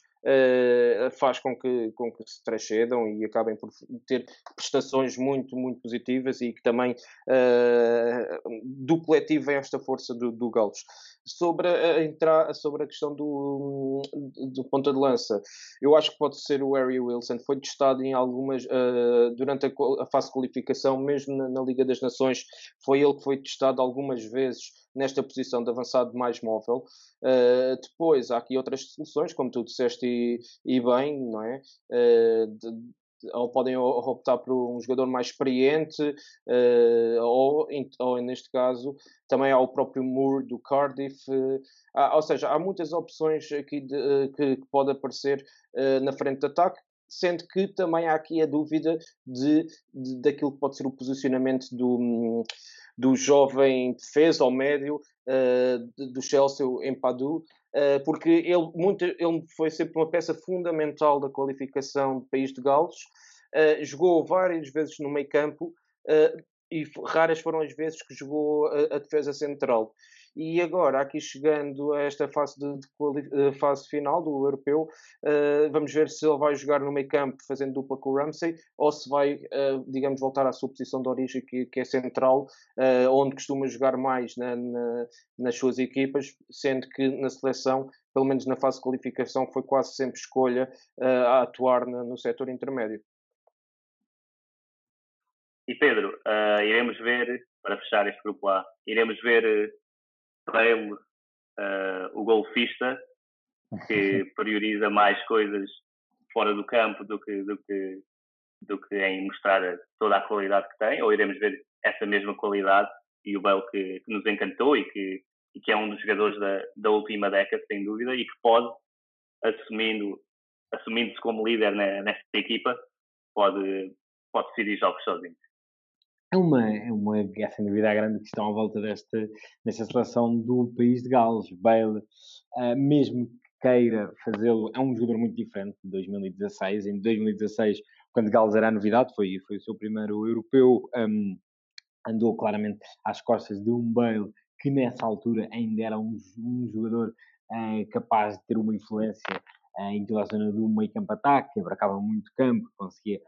faz com que, com que se transcedam e acabem por ter prestações muito, muito positivas e que também uh, do coletivo vem esta força do, do Galos. Sobre a, entrar, sobre a questão do, do ponta de lança, eu acho que pode ser o Harry Wilson, foi testado em algumas uh, durante a, a, fase de qualificação, mesmo na, na Liga das Nações, foi ele que foi testado algumas vezes nesta posição de avançado mais móvel. Uh, depois há aqui outras soluções, como tu disseste e, e bem, não é? Uh, de, ou podem optar por um jogador mais experiente, uh, ou, ou neste caso também há o próprio Moore do Cardiff. Há, ou seja, há muitas opções aqui de, que, que, pode aparecer na frente de ataque sendo que também há aqui a dúvida de, de, daquilo que pode ser o posicionamento do, do jovem defesa ao médio uh, do Chelsea em Padu, uh, porque ele, muito, ele foi sempre uma peça fundamental da qualificação do país de Gales, uh, jogou várias vezes no meio campo e raras foram as vezes que jogou a, a defesa central. E agora, aqui chegando a esta fase, de, de eh, fase final do europeu, uh, vamos ver se ele vai jogar no meio campo fazendo dupla com o Ramsey ou se vai, uh, digamos, voltar à sua posição de origem, que, que é central, uh, onde costuma jogar mais na, na, nas suas equipas, sendo que na seleção, pelo menos na fase de qualificação, foi quase sempre escolha a atuar no, no setor intermédio. E Pedro, uh, iremos ver, para fechar este grupo A, iremos ver Bale, uh, o golfista, que prioriza mais coisas fora do campo do que, do que, do que em mostrar toda a qualidade que tem, ou iremos ver essa mesma qualidade e o Bale que, que nos encantou e que, e que é um dos jogadores da, da última década, sem dúvida, e que pode, assumindo assumindo-se como líder nesta equipa, pode, pode decidir jogos sozinho é uma, é uma, é sem dúvida a grande questão à volta desta, desta seleção do país de Gales. Bale, uh, mesmo queira fazê-lo. É um jogador muito diferente de 2016. Em 2016, quando Gales era a novidade, foi, foi o seu primeiro europeu, um, andou claramente às costas de um Bale, que nessa altura ainda era um, um jogador uh, capaz de ter uma influência uh, em toda a zona do meio campo ataque, que abarcava muito campo, conseguia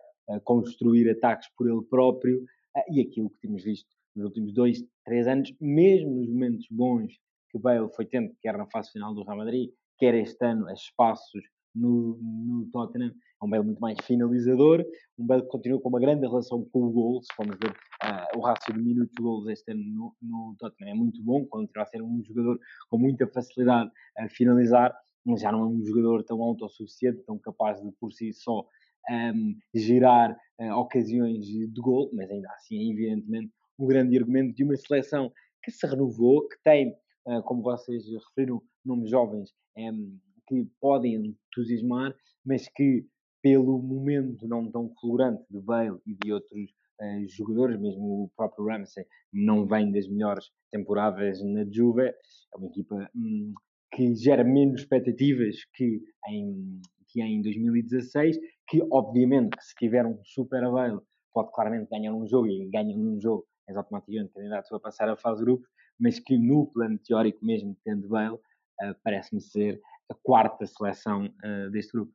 construir ataques por ele próprio, e aquilo que temos visto nos últimos dois, três anos, mesmo nos momentos bons que Bale foi tendo, quer na fase final do Real Madrid, quer este ano a espaços no, no Tottenham. É um Bale muito mais finalizador, um Bale que continua com uma grande relação com o gol, se formos ver uh, o rácio de minutos de gols este ano no, no Tottenham é muito bom, continua a ser um jogador com muita facilidade a finalizar, mas já não é um jogador tão autossuficiente, tão capaz de por si só um, gerar uh, ocasiões de gol, mas ainda assim é evidentemente um grande argumento de uma seleção que se renovou, que tem, uh, como vocês referiram, nomes jovens um, que podem entusiasmar, mas que, pelo momento não tão fulgurante de Bale e de outros uh, jogadores, mesmo o próprio Ramsey não vem das melhores temporadas na Juve, é uma equipa um, que gera menos expectativas que em, que em 2016, que obviamente que se tiver um super Bale pode claramente ganhar um jogo e ganha um jogo és automaticamente candidato a passar a fase de grupo, mas que no plano teórico mesmo tendo Bale, uh, parece-me ser a quarta seleção uh, deste grupo.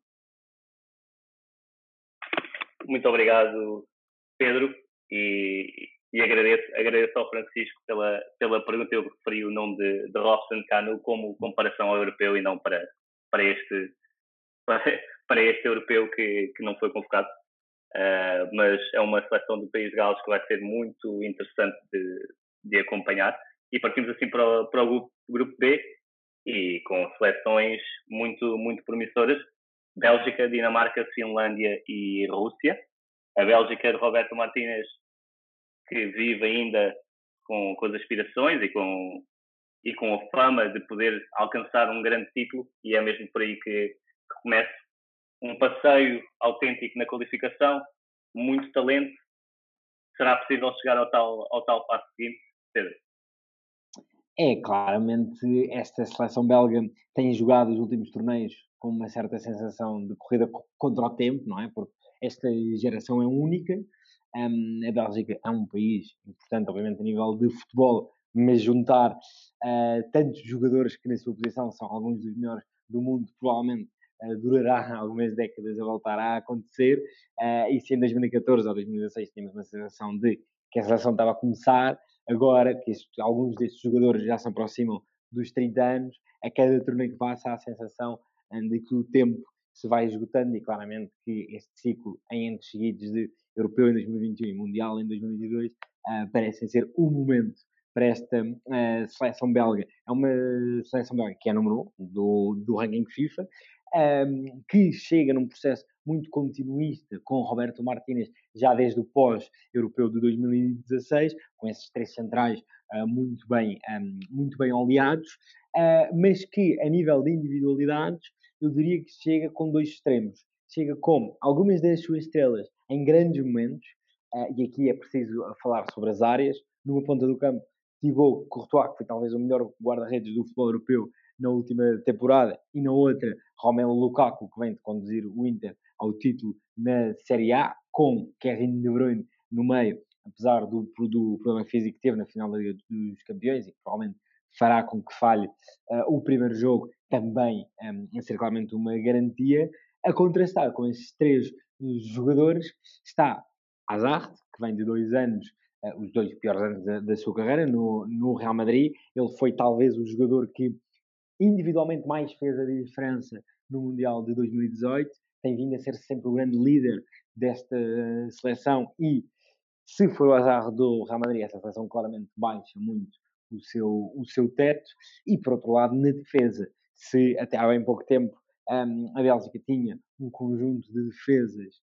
Muito obrigado, Pedro, e, e agradeço, agradeço ao Francisco pela, pela pergunta. Eu referi o nome de, de Robson Cano como comparação ao europeu e não para, para, este, para este europeu que, que não foi convocado. Uh, mas é uma seleção do País de Gales que vai ser muito interessante de, de acompanhar. E partimos assim para o, para o grupo, grupo B, e com seleções muito, muito promissoras. Bélgica, Dinamarca, Finlândia e Rússia. A Bélgica de Roberto Martínez, que vive ainda com, com as aspirações e com, e com a fama de poder alcançar um grande título, e é mesmo por aí que, que começa um passeio autêntico na qualificação, muito talento. Será possível chegar ao tal, ao tal passo seguinte, Pedro? É, claramente, esta seleção belga tem jogado os últimos torneios com uma certa sensação de corrida contra o tempo, não é? Porque esta geração é única. Um, a Bélgica é um país importante, obviamente, a nível de futebol, mas juntar uh, tantos jogadores que, na sua posição, são alguns dos melhores do mundo, provavelmente durará algumas décadas a voltar a acontecer. Uh, e se em 2014 ou 2016 tínhamos uma sensação de que a seleção estava a começar, agora que este, alguns destes jogadores já se aproximam dos 30 anos, a cada torneio que passa há a sensação de que o tempo se vai esgotando e claramente que este ciclo em anos seguidos de Europeu em 2021 e Mundial em 2022 uh, ah, parecem ser o momento para esta uh, seleção belga. É uma seleção belga que é número 1 do, do ranking FIFA, um, que chega num processo muito continuista com Roberto Martínez já desde o pós-europeu de 2016, com esses três centrais uh, muito, bem, um, muito bem oleados, uh, mas que a nível de individualidades eu diria que chega com dois extremos. Chega com algumas das suas estrelas em grandes momentos, uh, e aqui é preciso falar sobre as áreas, numa ponta do campo, Thibaut Courtois, que foi talvez o melhor guarda-redes do futebol europeu na última temporada, e na outra, Romelu Lukaku, que vem de conduzir o Inter ao título na Série A, com Kevin De Bruyne no meio, apesar do, do problema físico que teve na final da Liga dos Campeões e que provavelmente fará com que falhe uh, o primeiro jogo, também um, a ser claramente uma garantia. A contrastar com esses três jogadores está Hazard, que vem de dois anos, os dois piores anos da, da, sua carreira, no, no Real Madrid. Ele foi talvez o jogador que individualmente mais fez a diferença no Mundial de 2018 tem vindo a ser sempre o grande líder desta uh, seleção e se for o azar do Real Madrid, essa seleção claramente baixa muito o seu, o seu teto e por outro lado na defesa, se até há bem pouco tempo um, a Bélgica tinha um conjunto de defesas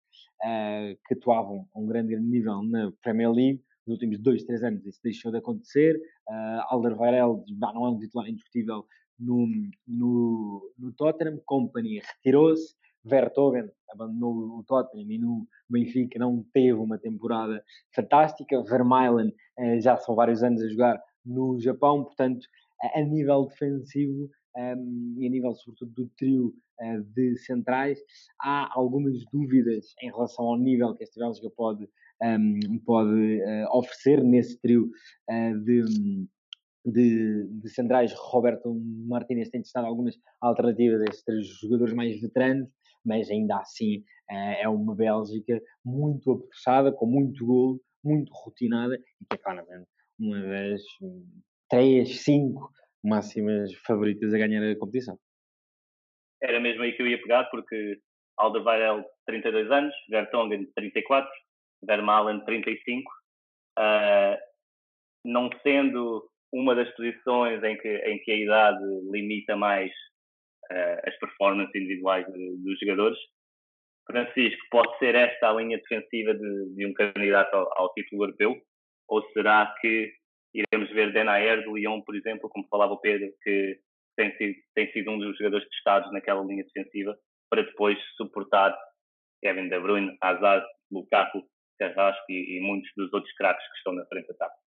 uh, que atuavam a um grande nível na Premier League, nos últimos dois, três anos isso deixou de acontecer, uh, Alderweireld não é um titular indiscutível no, no, no Tottenham, Company retirou-se, Vertogen abandonou o Tottenham e no Benfica não teve uma temporada fantástica. Vermaelen eh, já são vários anos a jogar no Japão, portanto, a nível defensivo, um, e a nível, sobretudo, do trio uh, de centrais, há algumas dúvidas em relação ao nível que esta Bélgica pode, um, pode uh, oferecer nesse trio uh, de. De, de, centrais, Roberto Martínez tem testado algumas alternativas a estes três jogadores mais veteranos, mas ainda assim é uma Bélgica muito apetrechada, com muito golo, muito rotinada e que é claramente uma das três, cinco máximas favoritas a ganhar a competição. Era mesmo aí que eu ia pegar, porque Alderweireld, 32 anos, Vertonghen, 34, Vermaelen, 35. Uh, não sendo uma das posições em que, em que a idade limita mais uh, as performances individuais de, dos jogadores, Francisco, pode ser esta a linha defensiva de, de um candidato ao, ao, título europeu? Ou será que iremos ver Denayer do Lyon, por exemplo, como falava o Pedro, que tem sido, tem sido um dos jogadores testados naquela linha defensiva, para depois suportar Kevin De Bruyne, Hazard, Lukaku, Carrasco e, e muitos dos outros craques que estão na frente da ataque?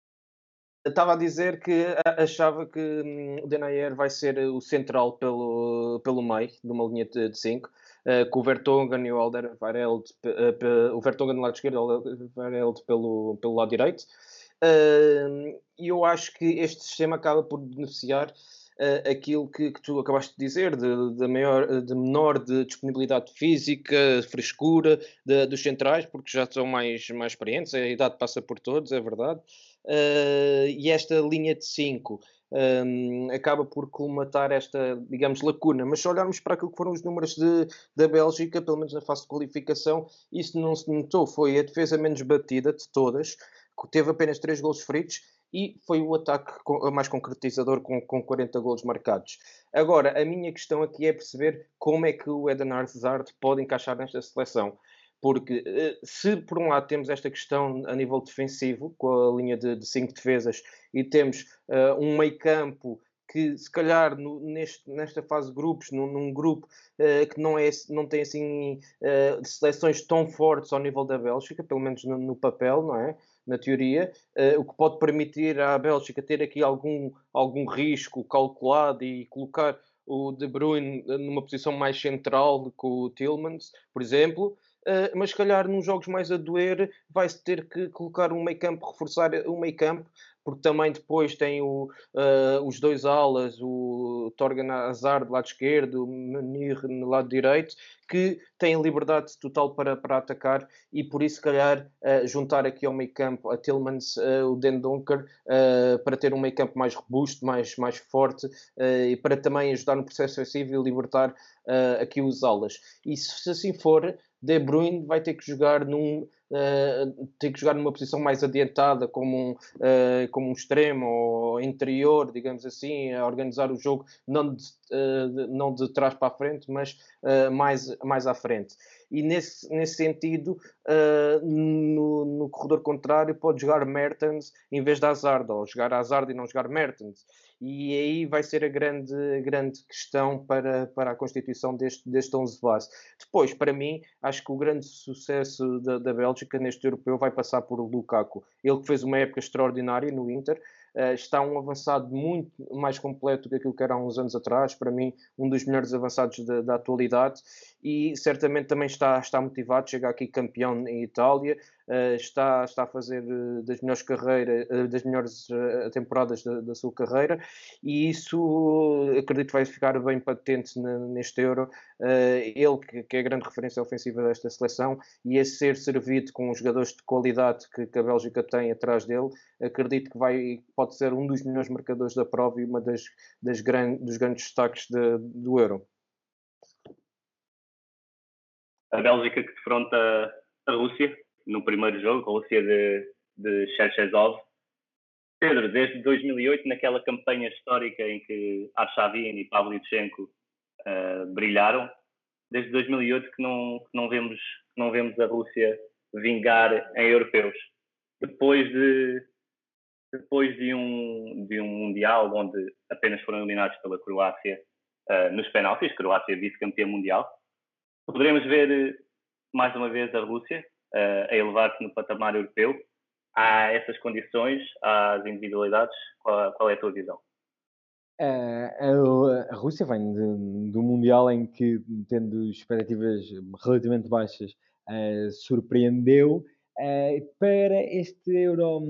Estava a dizer que achava que hum, o Denayer vai ser o central pelo, pelo meio, de uma linha de 5, uh, com o Vertonghen e o Alderweireld, uh, o Vertonghen do lado esquerdo, o Alderweireld pelo, pelo lado direito. Uh, e eu acho que este sistema acaba por beneficiar uh, aquilo que, que, tu acabaste de dizer, de, maior, de menor de disponibilidade física, frescura de, dos centrais, porque já são mais, mais experientes, a idade passa por todos, é verdade. Uh, e esta linha de 5 um, acaba por colmatar esta, digamos, lacuna. Mas se olharmos para aquilo que foram os números de, da Bélgica, pelo menos na fase de qualificação, isso não se notou. Foi a defesa menos batida de todas, teve apenas 3 gols feridos e foi o ataque mais concretizador com, com 40 gols marcados. Agora, a minha questão aqui é perceber como é que o Eden Hazard pode encaixar nesta seleção. Porque eh, se por um lado temos esta questão a nível defensivo, com a linha de, de cinco defesas, e temos uh, um meio campo que se calhar no, neste, nesta fase de grupos, num, num grupo uh, que não, é, não tem assim uh, seleções tão fortes ao nível da Bélgica, pelo menos no, no papel, não é? Na teoria, uh, o que pode permitir à Bélgica ter aqui algum, algum risco calculado e colocar o De Bruyne numa posição mais central com o Tillmans, por exemplo, Uh, mas se calhar nos jogos mais a doer vai-se ter que colocar um meio campo, reforçar o meio campo, porque também depois tem o, uh, os dois alas, o Torgan Hazard do lado esquerdo, o Menir no lado direito, que têm liberdade total para, para atacar e por isso, se calhar, uh, juntar aqui ao meio campo a Tillmans, uh, o Den Donker, para ter um meio campo mais robusto, mais, mais forte e para também ajudar no processo ofensivo e libertar aqui os alas. E se assim for, De Bruyne vai ter que jogar num uh, ter que jogar numa posição mais adiantada, como um, uh, como um extremo ou interior, digamos assim, a organizar o jogo não de, uh, não de trás para a frente, mas mais, mais à frente. E nesse, nesse sentido, no, no, corredor contrário, pode jogar Mertens em vez de Hazard, ou jogar Hazard e não jogar Mertens e aí vai ser a grande, grande questão para, para a constituição deste, deste 11 base. Depois, para mim, acho que o grande sucesso da, da Bélgica neste europeu vai passar por Lukaku. Ele que fez uma época extraordinária no Inter, Uh, está um avançado muito mais completo do que aquilo que era há uns anos atrás, para mim um dos melhores avançados da, da atualidade e certamente também está, está motivado, chega aqui campeão em Itália, está, está a fazer uh, das melhores carreiras, uh, das melhores temporadas da, da, sua carreira e isso acredito vai ficar bem patente neste Euro. ele que, é a grande referência ofensiva desta seleção e a ser servido com os jogadores de qualidade que, que, a Bélgica tem atrás dele, acredito que vai, pode ser um dos melhores marcadores da prova e uma das, das gran, dos grandes destaques de, do Euro a Bélgica que defronta a Rússia no primeiro jogo, Rússia de, de Cherchezov. Pedro, desde 2008, naquela campanha histórica em que Arshavin e Pavlyuchenko uh, brilharam, desde 2008 que não, que não, vemos, que não vemos a Rússia vingar em europeus. Depois de, depois de, um, de um Mundial onde apenas foram eliminados pela Croácia uh, nos penaltis, Croácia vice-campeã mundial, Poderemos ver eh, mais uma vez a Rússia uh, a elevar-se no patamar europeu. Há essas condições, as individualidades. Qual, qual, é a tua visão? a, a, Rússia vem de, do Mundial em que, tendo expectativas relativamente baixas, uh, surpreendeu. Uh, para este Euro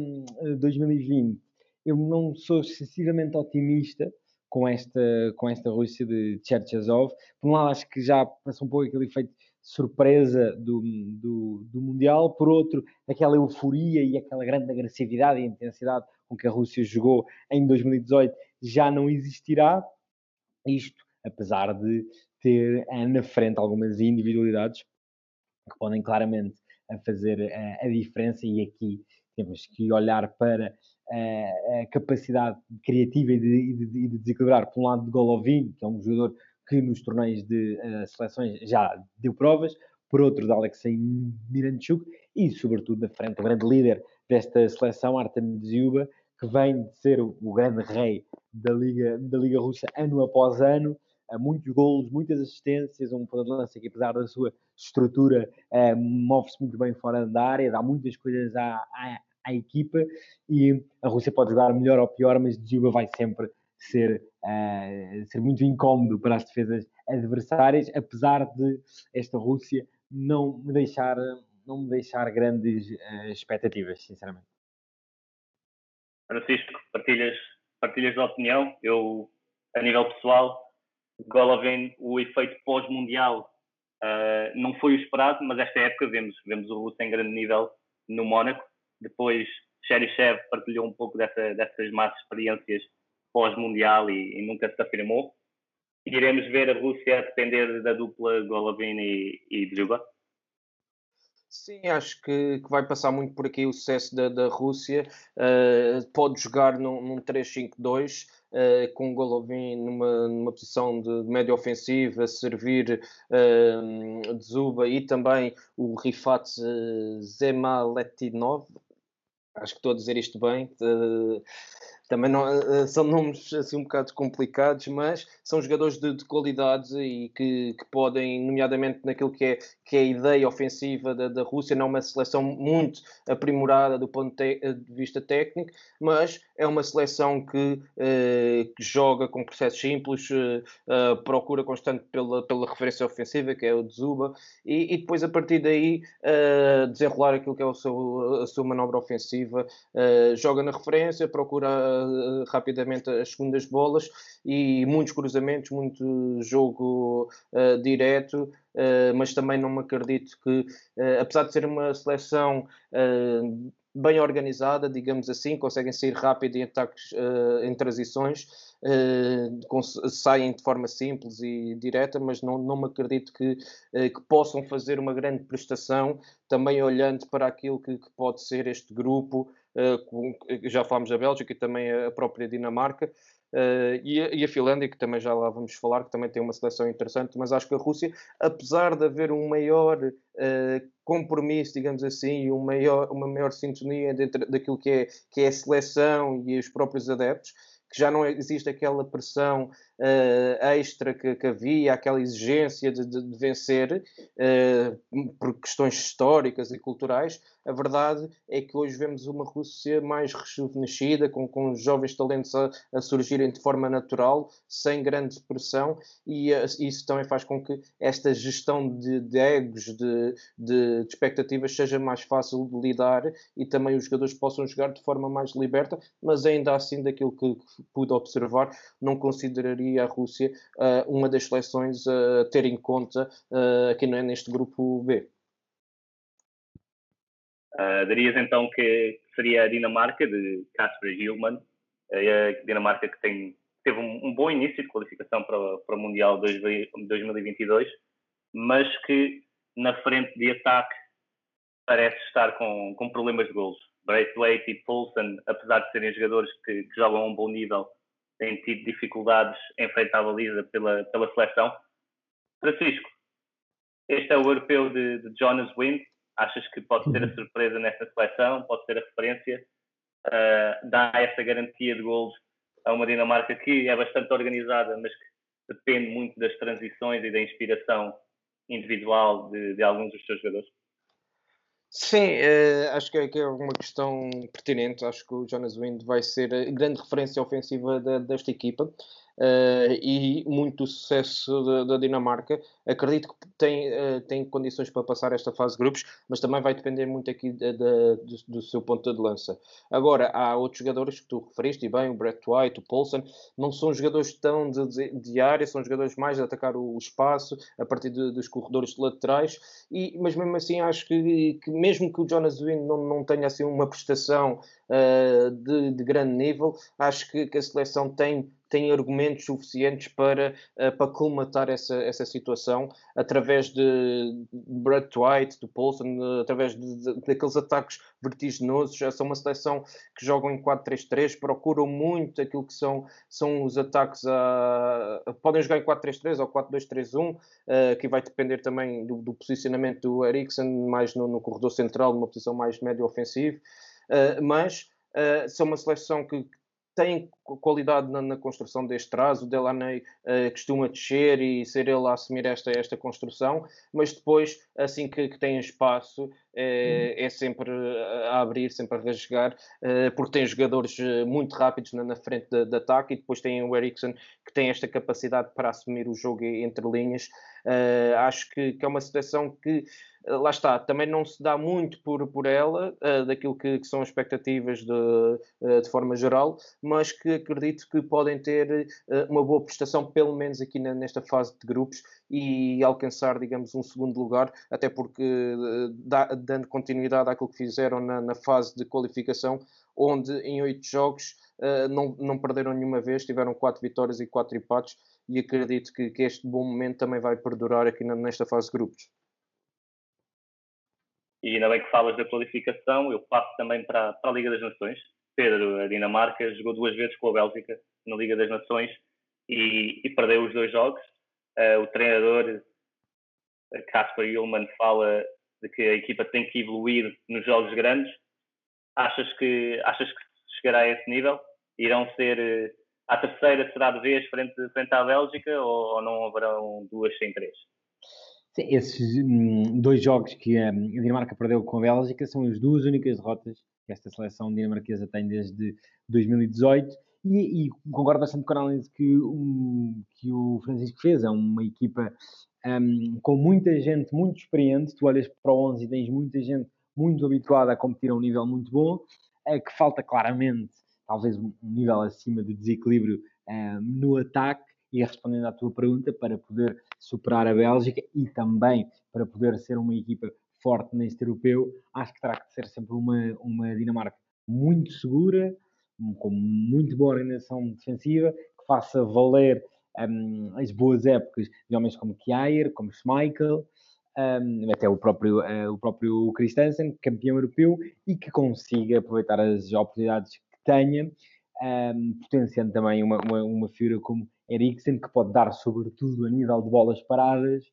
2020, hum, eu não sou excessivamente otimista com esta, com esta Rússia de Cherchazov. Por um lado, acho que já passou um pouco aquele efeito surpresa do, do, do, Mundial, por outro, aquela euforia e aquela grande agressividade e intensidade com que a Rússia jogou em 2018 já não existirá. Isto, apesar de ter eh, na frente algumas individualidades que podem claramente eh, fazer a, eh, a diferença, e aqui temos que olhar para a, a capacidade criativa e de, de, de, desequilibrar, por um lado, de Golovin, que é um jogador que nos torneios de uh, seleções já deu provas, por outro, de Alexei Miranchuk, e, sobretudo, da frente, o grande líder desta seleção, Artem Dziuba, que vem de ser o, grande rei da Liga, da Liga Russa ano após ano, muitos golos, muitas assistências, um ponto de lança que apesar da sua estrutura eh, move-se muito bem fora da área, dá muitas coisas à, à, à, equipa e a Rússia pode jogar melhor ou pior, mas Djuba vai sempre ser, uh, ser muito incómodo para as defesas adversárias, apesar de esta Rússia não me deixar, não me deixar grandes uh, expectativas, sinceramente. Francisco, partilhas, partilhas da opinião? Eu, a nível pessoal, Golovin, o efeito pós-mundial uh, não foi o esperado, mas esta época vemos, vemos o Russo em grande nível no Mónaco. Depois, Cherichev partilhou um pouco dessa, dessas más experiências pós-mundial e, e, nunca se afirmou. Iremos ver a Rússia depender da dupla Golovin e, e? Sim, acho que, que, vai passar muito por aqui o sucesso da, da Rússia. Uh, pode jogar num, num 3-5-2, uh, com Golovin numa, numa posição de média ofensiva, servir uh, Zuba e também o Rifat Zemaletinov. Acho que estou a dizer isto bem. Também não, uh, são nomes assim um bocado complicados, mas são jogadores de, de qualidade e que, que, podem, nomeadamente naquilo que é, que é a ideia ofensiva da, da Rússia, não é uma seleção muito aprimorada do ponto de, de vista técnico, mas é uma seleção que, uh, que joga com processos simples, uh, procura constante pela, pela referência ofensiva, que é o Zuba, e, e depois a partir daí desenrolar aquilo que é o seu, a sua manobra ofensiva, joga na referência, procura uh, rapidamente as segundas bolas e muitos cruzamentos, muito jogo uh, direto, uh, mas também não me acredito que, apesar de ser uma seleção bem organizada, digamos assim, conseguem sair rápido em ataques, em transições, saem de forma simples e direta, mas não, não me acredito que, que possam fazer uma grande prestação, também olhando para aquilo que, que pode ser este grupo, uh, já falámos da Bélgica e também a própria Dinamarca. Uh, e, a, Finlândia, que também já lá vamos falar, que também tem uma seleção interessante, mas acho que a Rússia, apesar de haver um maior compromisso, digamos assim, um maior, uma maior sintonia dentro daquilo que é, que é a seleção e os próprios adeptos, que já não existe aquela pressão uh, extra que, que, havia, aquela exigência de, de, de vencer uh, por questões históricas e culturais. A verdade é que hoje vemos uma Rússia mais rejuvenescida, com, com jovens talentos a, a, surgirem de forma natural, sem grande pressão, e uh, isso também faz com que esta gestão de, de egos, de, de, de, expectativas, seja mais fácil de lidar e também os jogadores possam jogar de forma mais liberta, mas ainda assim, daquilo que, que pude observar, não consideraria seria a Rússia uh, uma das seleções a ter em conta uh, aqui neste grupo B. Uh, darias então que seria a Dinamarca de Casper Hillman, a Dinamarca que tem, teve um, um, bom início de qualificação para, para o Mundial 2022, mas que na frente de ataque parece estar com, com problemas de golos. Braithwaite e Poulsen, apesar de serem jogadores que, que jogam a um bom nível, tem tido dificuldades em frente à baliza pela, pela seleção. Francisco, este é o europeu de, de Jonas Wind. Achas que pode ser a surpresa nesta seleção? Pode ser a referência? Uh, dá essa garantia de golos a uma Dinamarca que é bastante organizada, mas que depende muito das transições e da inspiração individual de, de alguns dos seus jogadores? Sim, uh, acho que é, que é, uma questão pertinente. Acho que o Jonas Wind vai ser a grande referência ofensiva desta equipa uh, e muito sucesso da, da, Dinamarca. Acredito que tem, uh, tem condições para passar esta fase de grupos, mas também vai depender muito aqui de, de, do, do, seu ponto de lança. Agora, há outros jogadores que tu referiste, e bem, o Brett White, o Paulson, não são jogadores tão de, de área, são jogadores mais de atacar o, o espaço a partir dos corredores laterais, e, mas mesmo assim acho que, que mesmo que o Jonas Wynn não, não tenha assim uma prestação uh, de, de, grande nível, acho que, que a seleção tem tem argumentos suficientes para, uh, para colmatar essa, essa situação através de Brad White, do Paulson, através de, de, daqueles ataques vertiginosos. Já são uma seleção que jogam em 4-3-3, procuram muito aquilo que são, são os ataques a. Podem jogar em 4-3-3 ou 4-2-3-1, uh, que vai depender também do, do posicionamento do Eriksen, mais no, no, corredor central, numa posição mais médio ofensivo. Uh, mas uh, são uma seleção que tem qualidade na, na, construção deste traço. O Delaney uh, costuma descer e ser ele a assumir esta, esta construção, mas depois, assim que, que tem espaço, é, é sempre a abrir, sempre a rasgar, uh, porque tem jogadores muito rápidos na, na frente de, de, ataque e depois tem o Ericsson que tem esta capacidade para assumir o jogo entre linhas. Uh, acho que, que, é uma situação que lá está, também não se dá muito por, por ela, uh, daquilo que, que, são expectativas de, uh, de forma geral, mas que acredito que podem ter uh, uma boa prestação, pelo menos aqui na, nesta fase de grupos, e alcançar, digamos, um segundo lugar, até porque, dá, dando continuidade àquilo que fizeram na, na, fase de qualificação, onde em oito jogos não, não perderam nenhuma vez, tiveram quatro vitórias e quatro empates, e acredito que, que este bom momento também vai perdurar aqui nesta fase de grupos. E ainda bem que falas da qualificação, eu passo também para, para a Liga das Nações. Pedro, a Dinamarca, jogou duas vezes com a Bélgica na Liga das Nações e, e perdeu os dois jogos. Uh, o treinador Casper Ullmann fala de que a equipa tem que evoluir nos jogos grandes. Achas que, achas que chegará a esse nível? Irão ser. Eh, a terceira será de vez frente, frente à Bélgica ou, ou não haverão duas sem três? Esses hum, dois jogos que a Dinamarca perdeu com a Bélgica são as duas únicas derrotas que esta seleção dinamarquesa tem desde 2018 e, e concordo bastante com a análise que, um, que o Francisco fez. É uma equipa um, com muita gente muito experiente. Tu olhas para o 11 e tens muita gente muito habituada a competir a um nível muito bom, é, que falta claramente, talvez, um nível acima de desequilíbrio um, no ataque e respondendo à tua pergunta, para poder superar a Bélgica e também para poder ser uma equipa forte neste europeu, acho que terá que ser sempre uma, uma Dinamarca muito segura, com muito boa organização defensiva, que faça valer um, as boas épocas de homens como Kjaer, como Schmeichel, um, até o próprio, uh, o próprio Christensen, campeão europeu, e que consiga aproveitar as oportunidades que tenha, um, potenciando também uma, uma, uma figura como Eriksen, que pode dar sobretudo a nível de bolas paradas,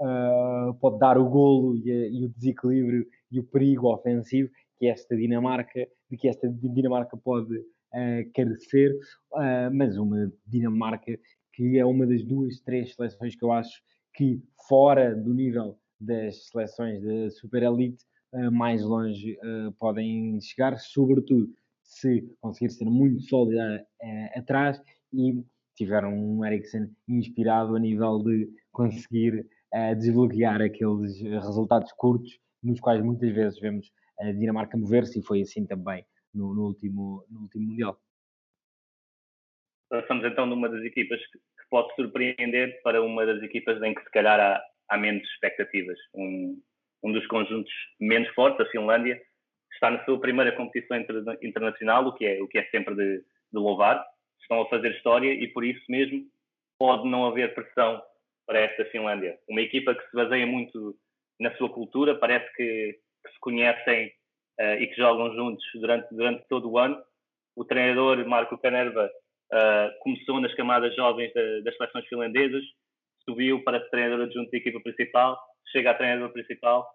uh, pode dar o golo e, a, e, o desequilíbrio e o perigo ofensivo que esta Dinamarca, de que esta Dinamarca pode uh, carecer, uh, mas uma Dinamarca que é uma das duas, três seleções que eu acho que fora do nível das seleções da Super Elite, mais longe podem chegar, sobretudo se conseguir ser muito sólida atrás e tiveram um Eriksen inspirado a nível de conseguir uh, desbloquear aqueles resultados curtos, nos quais muitas vezes vemos a Dinamarca mover-se, e foi assim também no, no, último, no último Mundial. Passamos então numa das equipas que, que pode surpreender para uma das equipas em que se calhar há, há menos expectativas. Um, um dos conjuntos menos fortes, a Finlândia, está na sua primeira competição internacional, o que é, o que é sempre de, de louvar estão a fazer história e por isso mesmo pode não haver pressão para esta Finlândia. Uma equipa que se baseia muito na sua cultura, parece que, que se conhecem uh, e que jogam juntos durante, durante todo o ano. O treinador Marco Canerva uh, começou nas camadas jovens de, das seleções finlandesas, subiu para treinador adjunto da equipa principal, chega a treinador principal.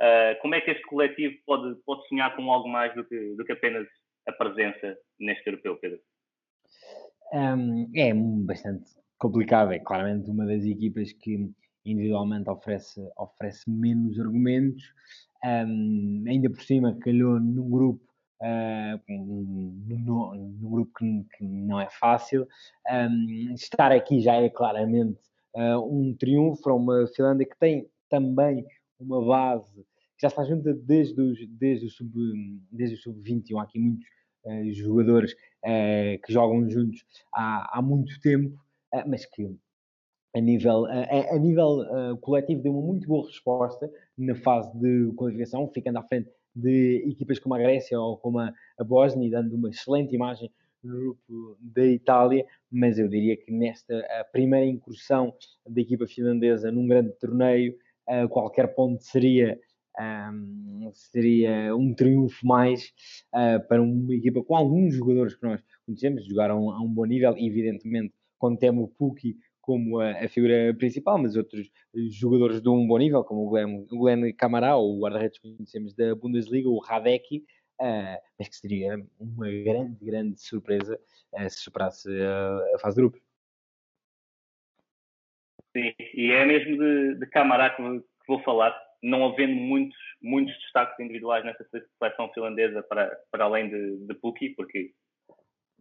Uh, como é que este coletivo pode, pode sonhar com algo mais do que, do que apenas a presença neste europeu, Pedro? É bastante complicado. É claramente uma das equipas que individualmente oferece, oferece menos argumentos. um, ainda por cima calhou num grupo uh, grupo que, que, não é fácil. Um, estar aqui já é claramente uh, um triunfo para uma Finlândia que tem também uma base que já está junta desde, os, desde o sub, desde o sub-21. Há aqui muitos uh, jogadores uh, que jogam juntos há, há muito tempo, uh, mas que a nível, a, a nível coletivo deu uma muito boa resposta na fase de qualificação, ficando à frente de equipas como a Grécia ou como a, a Bósnia, dando uma excelente imagem no grupo da Itália, mas eu diria que nesta primeira incursão da equipa finlandesa num grande torneio, qualquer ponto seria um, seria um triunfo mais uh, para uma equipa com alguns jogadores que nós conhecemos, jogaram a um bom nível, evidentemente, quando temos o Puki como a, a, figura principal, mas outros jogadores de um bom nível, como o Glenn, Glenn Camará, o guarda-redes que conhecemos da Bundesliga, o Radecki, uh, mas que seria uma grande, grande surpresa uh, se superasse a, fase de grupos. Sim, e é mesmo de, de Camará que vou falar, não havendo muitos, muitos destaques individuais nessa seleção finlandesa para, para além de, de Puki, porque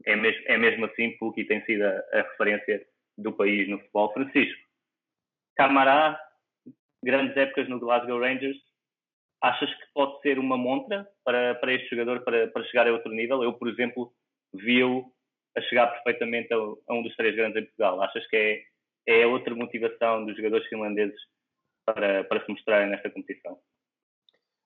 é mesmo, é mesmo assim, Puki tem sido a, a referência do país no futebol. Francisco, Camará, grandes épocas no Glasgow Rangers, achas que pode ser uma montra para, para este jogador para, para chegar a outro nível? Eu, por exemplo, vi-o a chegar perfeitamente a, a, um dos três grandes em Portugal. Achas que é, é outra motivação dos jogadores finlandeses para, para se mostrarem nesta competição.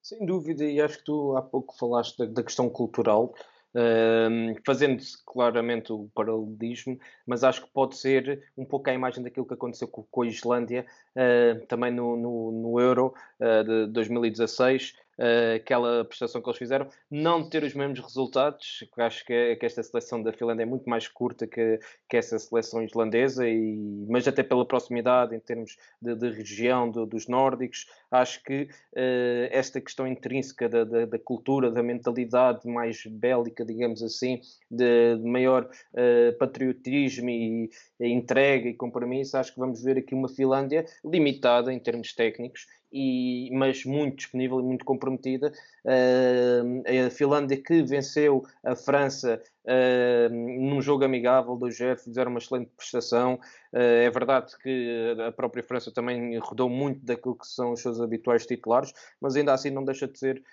Sem dúvida, e acho que tu há pouco falaste da, da questão cultural, uh, fazendo-se claramente o paralelismo, mas acho que pode ser um pouco a imagem daquilo que aconteceu com, com a Islândia, uh, também no, no, no Euro uh, de 2016, uh, aquela prestação que eles fizeram, não ter os mesmos resultados, acho que, é, que, esta seleção da Finlândia é muito mais curta que, que essa seleção islandesa, e, mas até pela proximidade em termos de, de região do, dos nórdicos, acho que uh, esta questão intrínseca da, da, da, cultura, da mentalidade mais bélica, digamos assim, de, de maior uh, patriotismo e entrega e compromisso, acho que vamos ver aqui uma Finlândia limitada em termos técnicos, e, mas muito disponível e muito comprometida. Uh, a Finlândia que venceu a França uh, num jogo amigável do Jeff, fizeram uma excelente prestação. Uh, é verdade que a própria França também rodou muito daquilo que são os seus habituais titulares, mas ainda assim não deixa de ser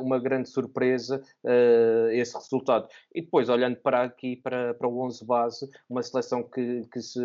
uma grande surpresa esse resultado. E depois, olhando para aqui, para, para o 11 base, uma seleção que, que se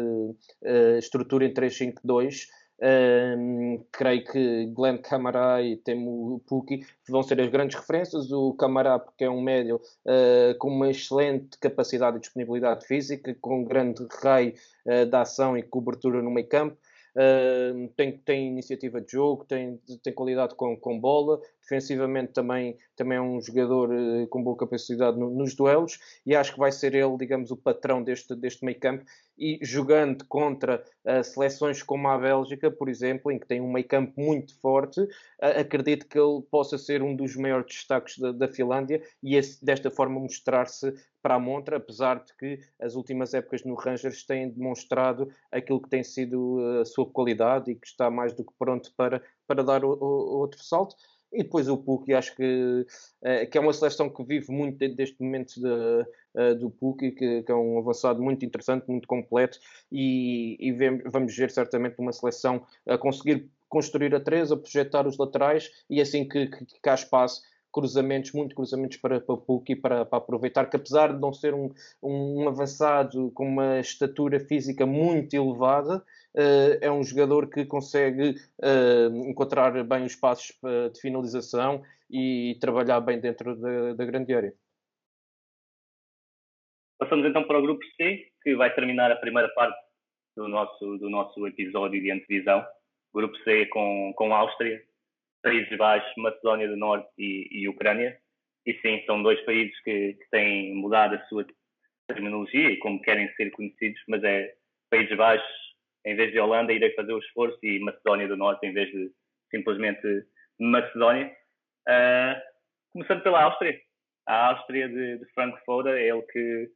estrutura em 3-5-2. Um, creio que Glenn Camará e Temu Puki vão ser as grandes referências. O Camará, porque é um médio uh, com uma excelente capacidade e disponibilidade física, com um grande raio uh, de ação e cobertura no meio campo. Uh, tem, tem iniciativa de jogo, tem, tem qualidade com, com bola, defensivamente também, também é um jogador uh, com boa capacidade no, nos duelos e acho que vai ser ele, digamos, o patrão deste, deste meio campo e jogando contra uh, seleções como a Bélgica, por exemplo, em que tem um meio campo muito forte, acredito que ele possa ser um dos maiores destaques da, da Finlândia e esse, desta forma mostrar-se para a montra, apesar de que as últimas épocas no Rangers têm demonstrado aquilo que tem sido a sua qualidade e que está mais do que pronto para, para dar o, o, outro salto. E depois o Puki, acho que, é, que é uma seleção que vive muito deste momento de, uh, do Puki, que, que, é um avançado muito interessante, muito completo, e, e vamos ver certamente uma seleção a conseguir construir a três, a projetar os laterais, e assim que, que, que há espaço, cruzamentos, muito cruzamentos para, para Puki para, para aproveitar, que apesar de não ser um, um avançado com uma estatura física muito elevada, é um jogador que consegue uh, encontrar bem os passos eh, de finalização e trabalhar bem dentro da, da grande área. Passamos então para o grupo C, que vai terminar a primeira parte do nosso, do nosso episódio de antevisão. Grupo C com, com Áustria, Países Baixos, Macedónia do Norte e, e Ucrânia. E sim, são dois países que, que, têm mudado a sua terminologia e como querem ser conhecidos, mas é Países Baixos, em vez de Holanda, irei fazer o esforço e Macedónia do Norte, em vez de simplesmente Macedónia. Uh, começando pela Áustria. A Áustria de, de é ele que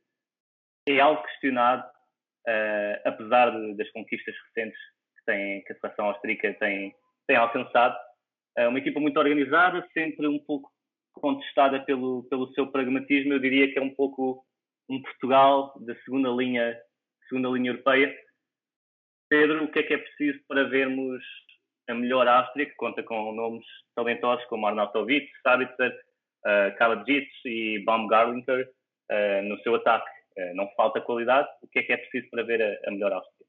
é algo questionado, uh, apesar de, das conquistas recentes que, tem, que a seleção austríaca tem, tem alcançado Uh, uma equipa muito organizada, sempre um pouco contestada pelo, pelo seu pragmatismo. Eu diria que é um pouco um Portugal da segunda linha, segunda linha europeia. Pedro, o que é que é preciso para vermos a melhor Áustria, que conta com nomes talentosos como Arnautovic, Sabitzer, uh, Kalajic e Baumgartlinger uh, no seu ataque? Uh, não falta qualidade. O que é que é preciso para ver a, a melhor Áustria?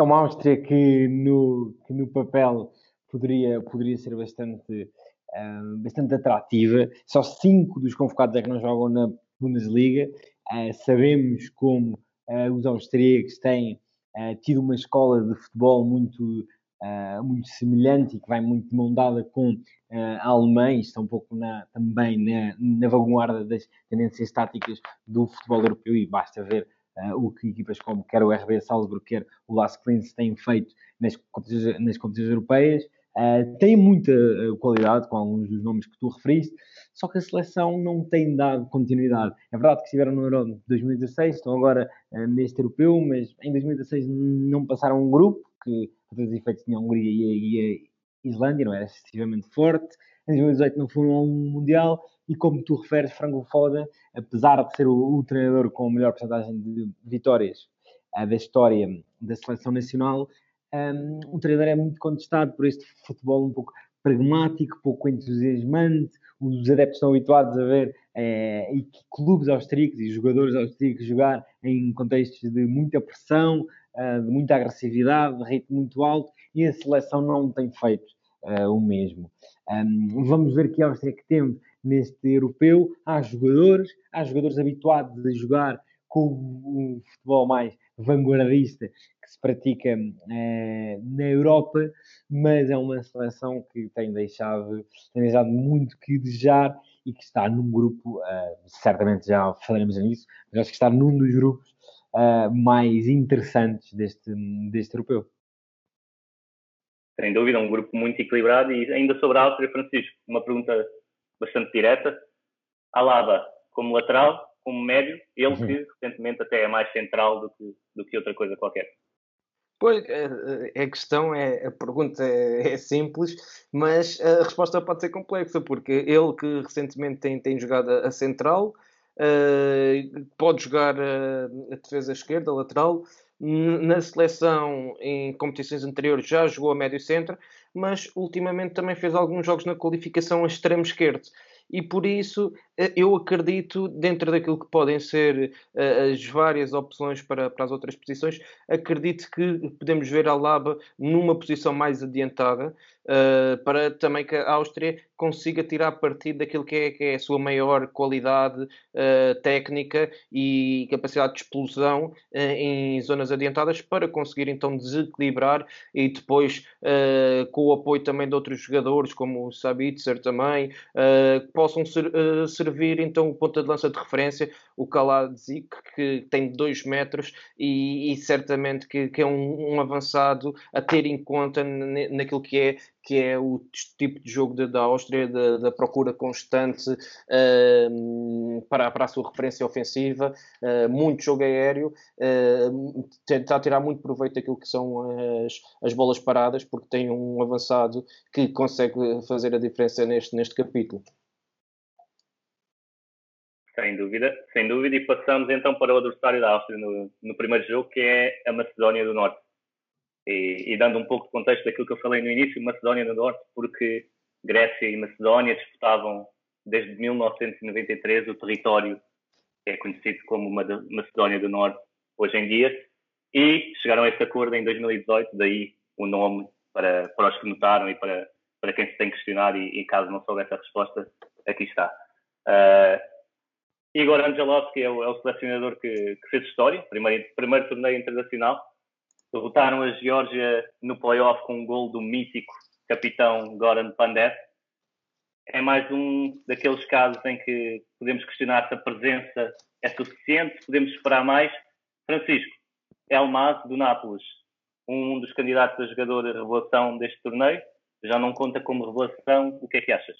É uma Áustria que no, que no papel poderia, poderia ser bastante, bastante atrativa. Só cinco dos convocados é que não jogam na Bundesliga. Uh, sabemos como uh, os austríacos têm tido uma escola de futebol muito, muito semelhante e que vai muito mondada com a alemã, está um pouco na, também na, na vanguarda das tendências táticas do futebol europeu e basta ver uh, o que equipas como quer o RB Salzburg, quer o Las Clins têm feito nas competições, nas competições europeias. Uh, tem muita uh, qualidade com alguns dos nomes que tu referiste, só que a seleção não tem dado continuidade. É verdade que estiveram no Euro 2016, estão agora uh, neste europeu, mas em 2016 não passaram um grupo que, a todos os efeitos, tinha a Hungria e a, Islândia, não era excessivamente forte. Em 2018 não foram a um Mundial e como tu referes, Franco Foda, apesar de ser o, o treinador com a melhor porcentagem de vitórias uh, da história da seleção nacional, um, o treinador é muito contestado por este futebol um pouco pragmático, pouco entusiasmante. Os adeptos estão habituados a ver é, clubes austríacos e jogadores austríacos jogar em contextos de muita pressão, uh, de muita agressividade, de ritmo muito alto, e a seleção não tem feito uh, o mesmo. Um, vamos ver que a Áustria que temos neste europeu. Há jogadores, há jogadores habituados a jogar com o futebol mais vanguardista se pratica eh, na Europa, mas é uma seleção que tem deixado, tem deixado muito que desejar e que está num grupo, uh, certamente já falaremos nisso, mas acho que está num dos grupos uh, mais interessantes deste, deste europeu. Sem dúvida, um grupo muito equilibrado e ainda sobre a Áustria, Francisco, uma pergunta bastante direta. Alaba como lateral, como médio, ele uhum. que recentemente até é mais central do que, do que outra coisa qualquer. Pois, a, questão é, a pergunta é, é, simples, mas a resposta pode ser complexa, porque ele que recentemente tem, tem jogado a, central, uh, pode jogar a, a, defesa esquerda, a lateral, na seleção em competições anteriores já jogou a médio centro, mas ultimamente também fez alguns jogos na qualificação a extremo esquerdo e por isso eh, eu acredito, dentro daquilo que podem ser uh, as várias opções para, para as outras posições, acredito que podemos ver a Laba numa posição mais adiantada, uh, para também que a Áustria consiga tirar partido daquilo que é, que é a sua maior qualidade uh, técnica e capacidade de explosão em zonas adiantadas, para conseguir então desequilibrar e depois, com o apoio também de outros jogadores, como o Sabitzer também, possam ser, servir então o ponta de lança de referência, o Kaladzic, que tem 2 metros e, e certamente que, que é um, um, avançado a ter em conta naquilo que é, que é o tipo de jogo da, Áustria, da, da, procura constante uh, para, para a sua referência ofensiva, uh, muito jogo aéreo, uh, tentar tirar muito proveito daquilo que são as, as bolas paradas, porque tem um avançado que consegue fazer a diferença neste, neste capítulo. Sem dúvida, sem dúvida. E passamos então para o adversário da Áustria no, no primeiro jogo, que é a Macedónia do Norte. E, e, dando um pouco de contexto daquilo que eu falei no início, Macedónia do Norte, porque Grécia e Macedónia disputavam desde 1993 o território que é conhecido como Macedónia do Norte hoje em dia, e chegaram a esse acordo em 2018, daí o nome para, para os que notaram e para, para quem se tem questionado, e, e caso não soubesse a resposta, aqui está. Uh, Igor Angelovski é o, é o selecionador que, que, fez história, primeiro, primeiro torneio internacional. Derrotaram a Geórgia no playoff com um gol do mítico capitão Goran Pandev. É mais um daqueles casos em que podemos questionar se a presença é suficiente, podemos esperar mais. Francisco, Elmas, do Nápoles, um dos candidatos a jogador de revelação deste torneio, já não conta como revelação. O que é que achas?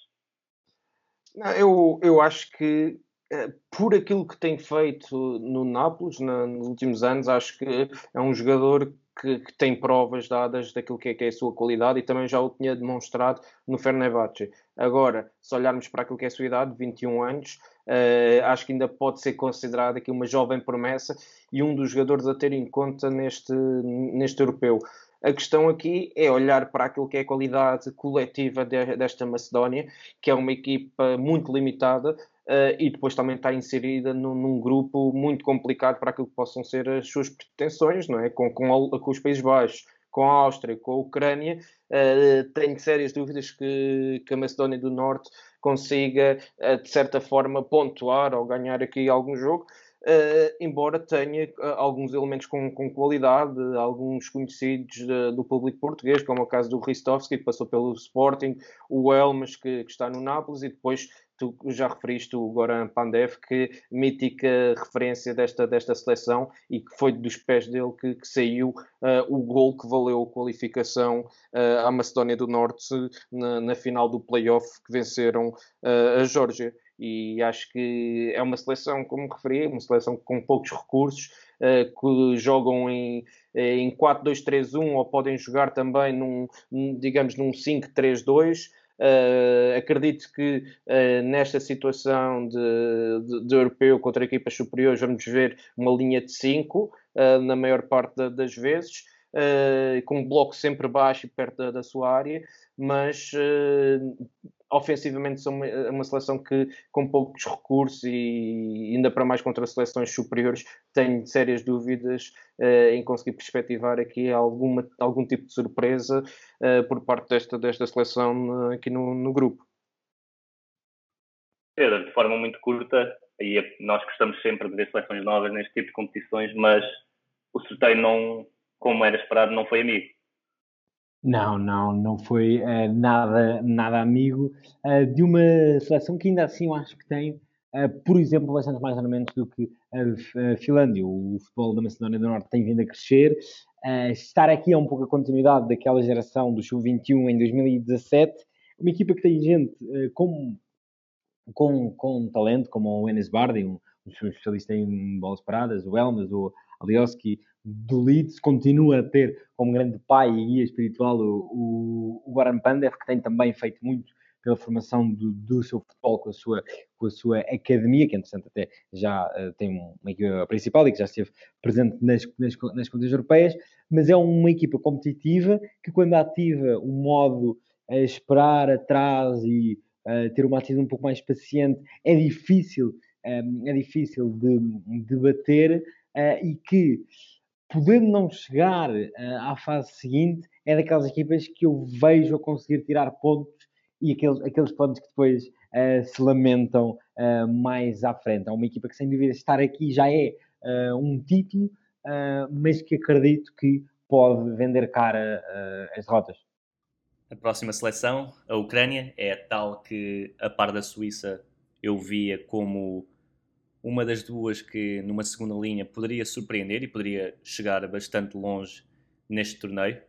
Não, eu, eu acho que eh, por aquilo que tem feito no Nápoles nos últimos anos, acho que é um jogador que, que, tem provas dadas daquilo que é, que é, a sua qualidade e também já o tinha demonstrado no Fenerbahçe. Agora, se olharmos para aquilo que é a sua idade, 21 anos, uh, acho que ainda pode ser considerado aqui uma jovem promessa e um dos jogadores a ter em conta neste, neste europeu. A questão aqui é olhar para aquilo que é a qualidade coletiva de, desta Macedónia, que é uma equipa muito limitada, Uh, e depois também está inserida num, num, grupo muito complicado para aquilo que possam ser as suas pretensões, não é? com, com, com os Países Baixos, com a Áustria, com a Ucrânia, uh, tenho sérias dúvidas que, que, a Macedónia do Norte consiga, uh, de certa forma, pontuar ou ganhar aqui algum jogo. Embora tenha alguns elementos com, com, qualidade, alguns conhecidos do público português, como é o caso do Ristovski, que passou pelo Sporting, o Elmas, que, que, está no Nápoles, e depois tu já referiste o Goran Pandev, que mítica referência desta, desta seleção e que foi dos pés dele que, que saiu uh, o gol que valeu a qualificação uh, à Macedónia do Norte na, na final do play-off que venceram uh, a Geórgia. E acho que é uma seleção, como referi, uma seleção com poucos recursos, que jogam em, em 4-2-3-1 ou podem jogar também num, digamos, num 5-3-2. Uh, acredito que uh, nesta situação de, de, de, europeu contra equipas superiores vamos ver uma linha de 5 uh, na maior parte da, das vezes, com um bloco sempre baixo e perto da, da sua área, mas ofensivamente são uma, uma, seleção que, com poucos recursos e ainda para mais contra seleções superiores, tenho sérias dúvidas uh, em conseguir perspectivar aqui alguma, algum tipo de surpresa uh, por parte desta, desta seleção uh, aqui no, no grupo. Pedro, de forma muito curta, e é, nós gostamos sempre de ver seleções novas neste tipo de competições, mas o sorteio não, como era esperado, não foi amigo. Não, não, não foi uh, nada, nada amigo uh, de uma seleção que ainda assim eu acho que tem, uh, por exemplo, bastante mais ornamentos do que a Finlândia. O futebol da Macedónia do Norte tem vindo a crescer. estar aqui é um pouco a continuidade daquela geração do Sub-21 em 2017. Uma equipa que tem gente com, com, com talento, como o Enes Bardi, um, um especialista em bolas paradas, o Elmas, o Alioski, do Leeds, continua a ter como grande pai e guia espiritual o, o, o Goran Pandev, que tem também feito muito pela formação do, do, seu futebol com a sua, com a sua academia, que entretanto até já uh, tem uma equipa principal e que já esteve presente nas, nas, nas contas europeias, mas é uma equipa competitiva que quando ativa o modo a esperar atrás e uh, ter uma atitude um pouco mais paciente, é difícil, um, eh, é difícil de, de bater uh, e que podendo não chegar uh, à fase seguinte, é daquelas equipas que eu vejo a conseguir tirar pontos e aqueles, aqueles pontos que depois uh, se lamentam uh, mais à frente. É uma equipa que, sem dúvida, estar aqui já é um título, mas que acredito que pode vender cara as derrotas. A próxima seleção, a Ucrânia, é a tal que, a par da Suíça, eu via como uma das duas que numa segunda linha poderia surpreender e poderia chegar bastante longe neste torneio.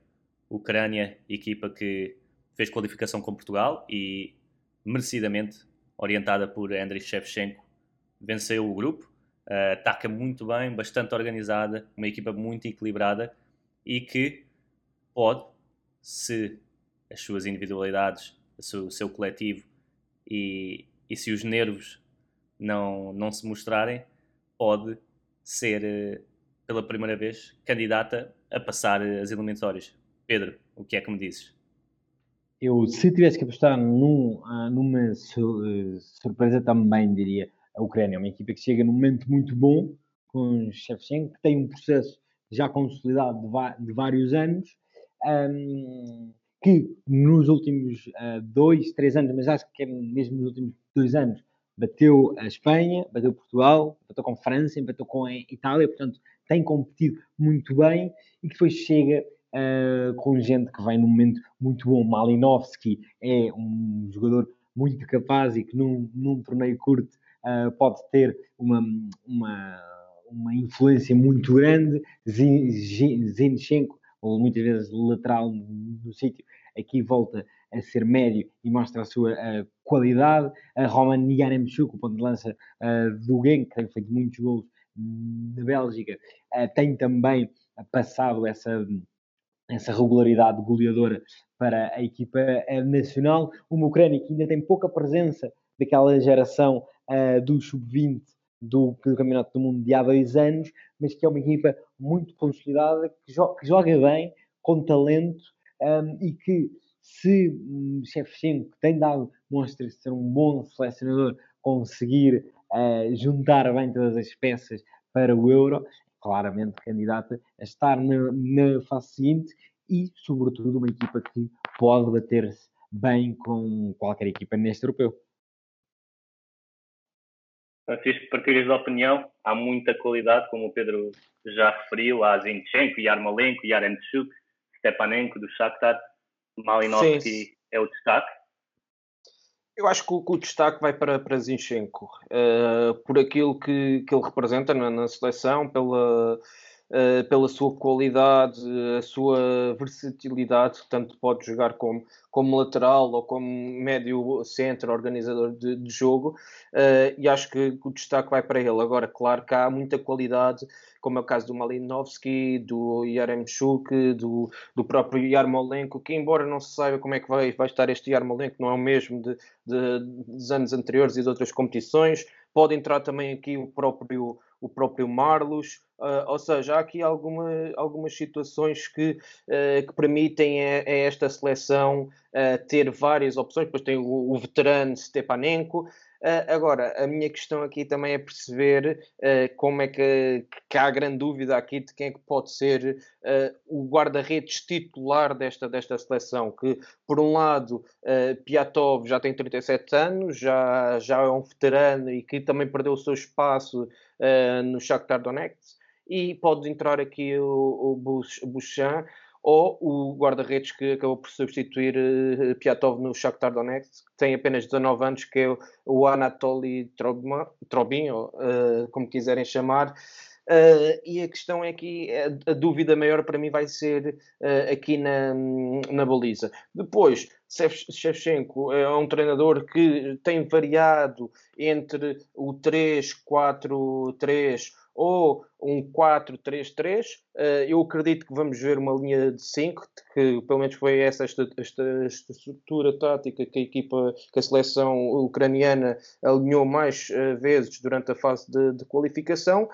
Ucrânia, equipa que fez qualificação com Portugal e merecidamente, orientada por Andriy Shevchenko, venceu o grupo. Uh, ataca muito bem, bastante organizada, uma equipa muito equilibrada e que pode, se as suas individualidades, o seu, seu coletivo e, e se os nervos não, não se mostrarem, pode ser, eh, pela primeira vez, candidata a passar eh, as eliminatórias. Pedro, o que é que me dizes? Eu, se tivesse que apostar num, ah, numa surpresa, também diria a Ucrânia. É uma equipa que chega num momento muito bom, com Shevchenko, que tem um processo já consolidado de, de vários anos, um, que nos últimos uh, dois, três anos, mas acho que é mesmo nos últimos dois anos, bateu a Espanha, bateu Portugal, bateu com a França, bateu com a Itália, portanto tem competido muito bem e que depois chega uh, com gente que vem num momento muito bom. Malinowski é um jogador muito capaz e que num, num torneio curto uh, pode ter uma, uma, uma influência muito grande. Zinchenko, ou muitas vezes lateral no sítio, aqui volta a ser médio e mostra a sua uh, qualidade. A Roman Yaremchuk, o ponto de lança uh, do Genk, que tem feito muitos gols na Bélgica, uh, tem também passado essa, essa regularidade goleadora para a equipa nacional. Uma Ucrânia que ainda tem pouca presença daquela geração do sub-20 do, do Campeonato do Mundo de há dois anos, mas que é uma equipa muito consolidada, que, jo que joga bem, com talento um, e que se um, Shevchenko tem dado, mostra ser um bom selecionador, conseguir uh, juntar bem todas as peças para o Euro, claramente candidata a estar na, na fase seguinte e, sobretudo, uma equipa que pode bater-se bem com qualquer equipa neste europeu. Francisco, partilhas de opinião, há muita qualidade, como o Pedro já referiu, há Zinchenko, Yarmolenko, Yarenchuk, Stepanenko do Shakhtar, Malinowski é o destaque. Eu acho que o, que o destaque vai para, para Zinchenko, uh, por aquilo que, que ele representa na, na seleção, pela, uh, pela sua qualidade, a sua versatilidade, tanto pode jogar como, como lateral ou como médio centro, organizador de, de jogo, uh, e acho que, o destaque vai para ele. Agora, claro que há muita qualidade, como é o caso do Malinovski, do Yaremchuk, do, do próprio Yarmolenko, que embora não se saiba como é que vai, vai estar este Yarmolenko, não é o mesmo de, de, dos anos anteriores e de outras competições, pode entrar também aqui o próprio o próprio Marlos, uh, ou seja, há aqui alguma, algumas situações que, uh, que permitem a, a, esta seleção uh, ter várias opções, depois tem o, o veterano Stepanenko, Uh, agora, a minha questão aqui também é perceber uh, como é que, que, há grande dúvida aqui de quem é que pode ser uh, o guarda-redes titular desta, desta seleção, que por um lado Piatov já tem 37 anos, já, já é um veterano e que também perdeu o seu espaço no Shakhtar Donetsk, e pode entrar aqui o, o Bouchan, ou o guarda-redes que acabou por substituir uh, Piatov no Shakhtar Donetsk, que tem apenas 19 anos, que é o Anatoly Trobin, ou, uh, como quiserem chamar. Uh, e a questão é que a, a, dúvida maior para mim vai ser uh, aqui na, na baliza. Depois, Shevchenko é um treinador que tem variado entre o 3-4-3 ou um 4-3-3. Eh, eu acredito que vamos ver uma linha de 5, que pelo menos foi essa esta, esta, estrutura tática que a equipa, que a seleção ucraniana alinhou mais uh, vezes durante a fase de, de qualificação.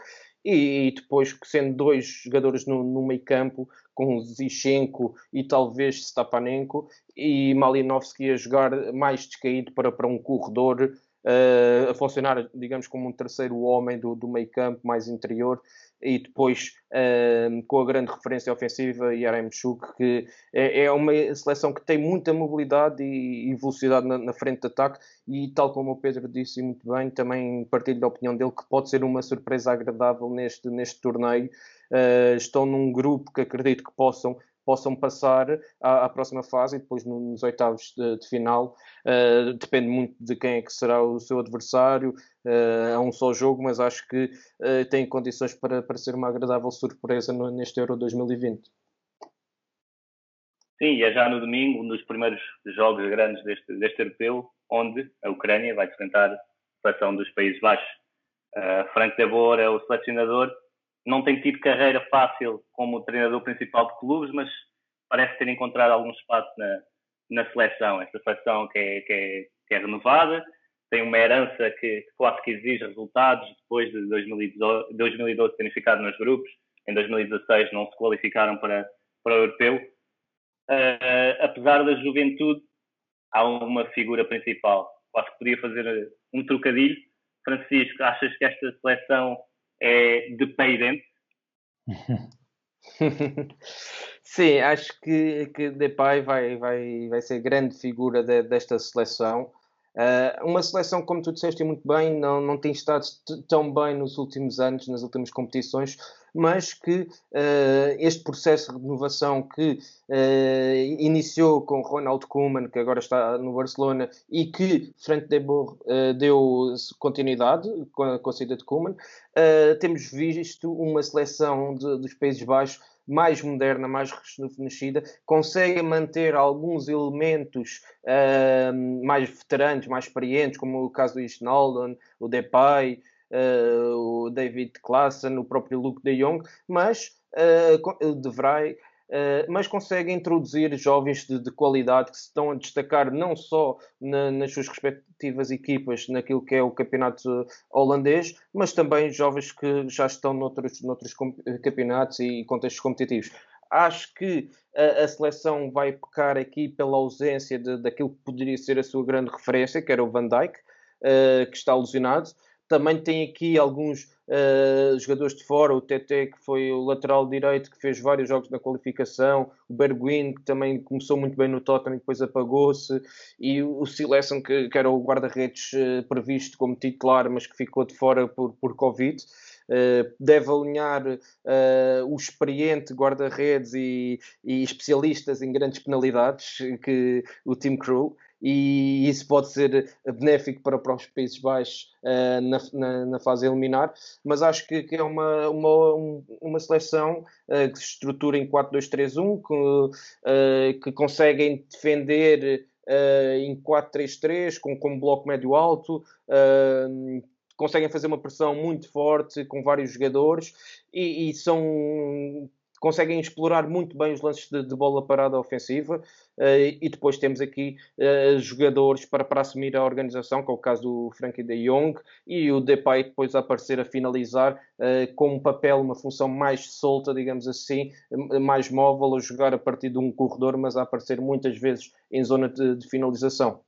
E, e, depois, sendo dois jogadores no, no meio campo, com Zichenko e talvez Stapanenko, e Malinovski a jogar mais descaído para, para um corredor uh, a funcionar, digamos, como um terceiro homem do, do meio campo mais interior e depois com a grande referência ofensiva Yaremchuk, que é, é, uma seleção que tem muita mobilidade e, e velocidade na, na, frente de ataque e tal como o Pedro disse muito bem, também partilho da opinião dele que pode ser uma surpresa agradável neste, neste torneio. Uh, estão num grupo que acredito que possam possam passar à, à próxima fase e depois nos oitavos de, de final. Uh, depende muito de quem é que será o seu adversário. Uh, um só jogo, mas acho que uh, tem condições para, para ser uma agradável surpresa no, neste Euro 2020. Sim, é já no domingo, um dos primeiros jogos grandes deste, deste europeu, onde a Ucrânia vai enfrentar a seleção dos Países Baixos. Uh, Frank de Boer é o selecionador não tem tido carreira fácil como treinador principal de clubes, mas parece ter encontrado algum espaço na, na seleção. Esta seleção que é, que, é, que é renovada, tem uma herança que quase que exige resultados depois de 2012, 2012 terem ficado nos grupos. Em 2016 não se qualificaram para, para o europeu. Uh, apesar da juventude, há uma figura principal. Quase que podia fazer um trocadilho. Francisco, achas que esta seleção é dependente. Sim, acho que, que Depay vai, vai, vai ser grande figura de, desta seleção. Uh, uma seleção, como tu disseste muito bem, não, não tem estado tão bem nos últimos anos, nas últimas competições, mas que uh, este processo de renovação que uh, iniciou com Ronald Koeman, que agora está no Barcelona, e que Frank de Boer deu continuidade com a, com a saída de Koeman, temos visto uma seleção de, dos Países Baixos mais moderna, mais rejuvenescida, consegue manter alguns elementos uh, mais veteranos, mais experientes, como o caso do Isnaldon, o Depay, uh, o David Klassen, o próprio Luke de Jong, mas de Vrij, Uh, mas consegue introduzir jovens de, de, qualidade que se estão a destacar não só na, nas suas respectivas equipas, naquilo que é o campeonato holandês, mas também jovens que já estão noutros, noutros campeonatos e contextos competitivos. Acho que a, a, seleção vai pecar aqui pela ausência de, daquilo que poderia ser a sua grande referência, que era o Van Dijk, uh, que está alucinado. Também tem aqui alguns uh, jogadores de fora, o TT, que foi o lateral direito, que fez vários jogos na qualificação, o Bergwijn, que também começou muito bem no Tottenham e depois apagou-se, e o Silessen, que, que era o guarda-redes uh, previsto como titular, mas que ficou de fora por, por Covid. Uh, deve alinhar uh, o experiente guarda-redes e, e, especialistas em grandes penalidades, que o Tim Crew, e isso pode ser benéfico para, para os Países Baixos uh, na, na, na, fase eliminar, mas acho que, que é uma, uma, uma seleção uh, que se estrutura em 4-2-3-1, que, uh, que conseguem defender em 4-3-3, com, com bloco médio-alto, conseguem fazer uma pressão muito forte com vários jogadores e, e são conseguem explorar muito bem os lances de, de bola parada ofensiva uh, e depois temos aqui uh, jogadores para, para assumir a organização, que é o caso do Frankie de Jong e o Depay depois a aparecer a finalizar uh, com um papel, uma função mais solta, digamos assim, mais móvel, a jogar a partir de um corredor, mas a aparecer muitas vezes em zona de, de finalização.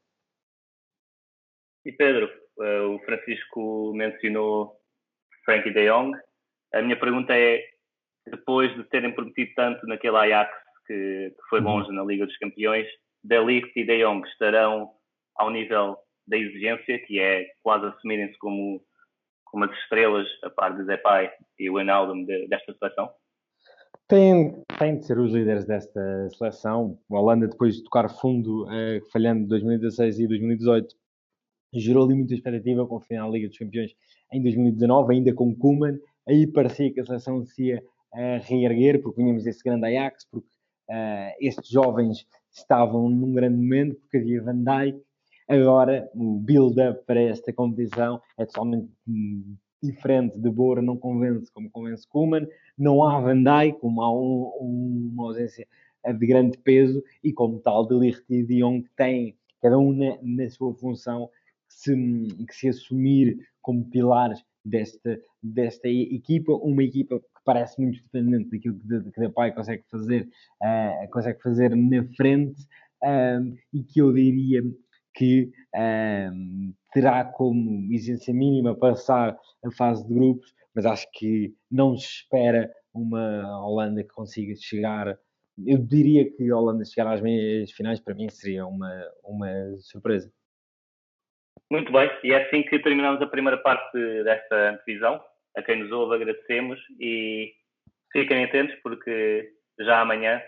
E Pedro, o Francisco mencionou Frankie de Jong. A minha pergunta é depois de terem prometido tanto naquele Ajax que, que foi uhum. longe na Liga dos Campeões, De Ligt e De Jong estarão ao nível da exigência, que é quase assumirem-se como, como as estrelas, a par de Depay e o Enaldo de, desta seleção? Tem, tem de ser os líderes desta seleção. A Holanda, depois de tocar fundo, eh, falhando 2016 e 2018, gerou ali muita expectativa com o final da Liga dos Campeões em 2019, ainda com Koeman. Aí parecia que a seleção se ia reerguer, porque vinhamos desse grande Ajax, porque uh, estes jovens estavam num grande momento, porque havia Van Dijk. Agora, o build-up para esta competição é totalmente hum, diferente de Bora, não convence como convence Kuman. Não há Van Dijk, como há um, uma ausência de grande peso, e como tal, de Ligt e Dion, que têm cada um na, na sua função que se, que se assumir como pilares desta, desta equipa, uma equipa parece muito dependente daquilo que, que o pai consegue fazer, uh, consegue fazer na frente um, e que eu diria que um, terá como exigência mínima passar a fase de grupos, mas acho que não se espera uma Holanda que consiga chegar. Eu diria que a Holanda chegar às meias finais para mim seria uma, uma surpresa. Muito bem, e é assim que terminamos a primeira parte desta antevisão. A quem nos ouve agradecemos e fiquem atentos porque já amanhã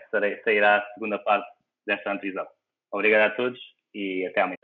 sairá a segunda parte desta antevisão. Obrigado a todos e até amanhã.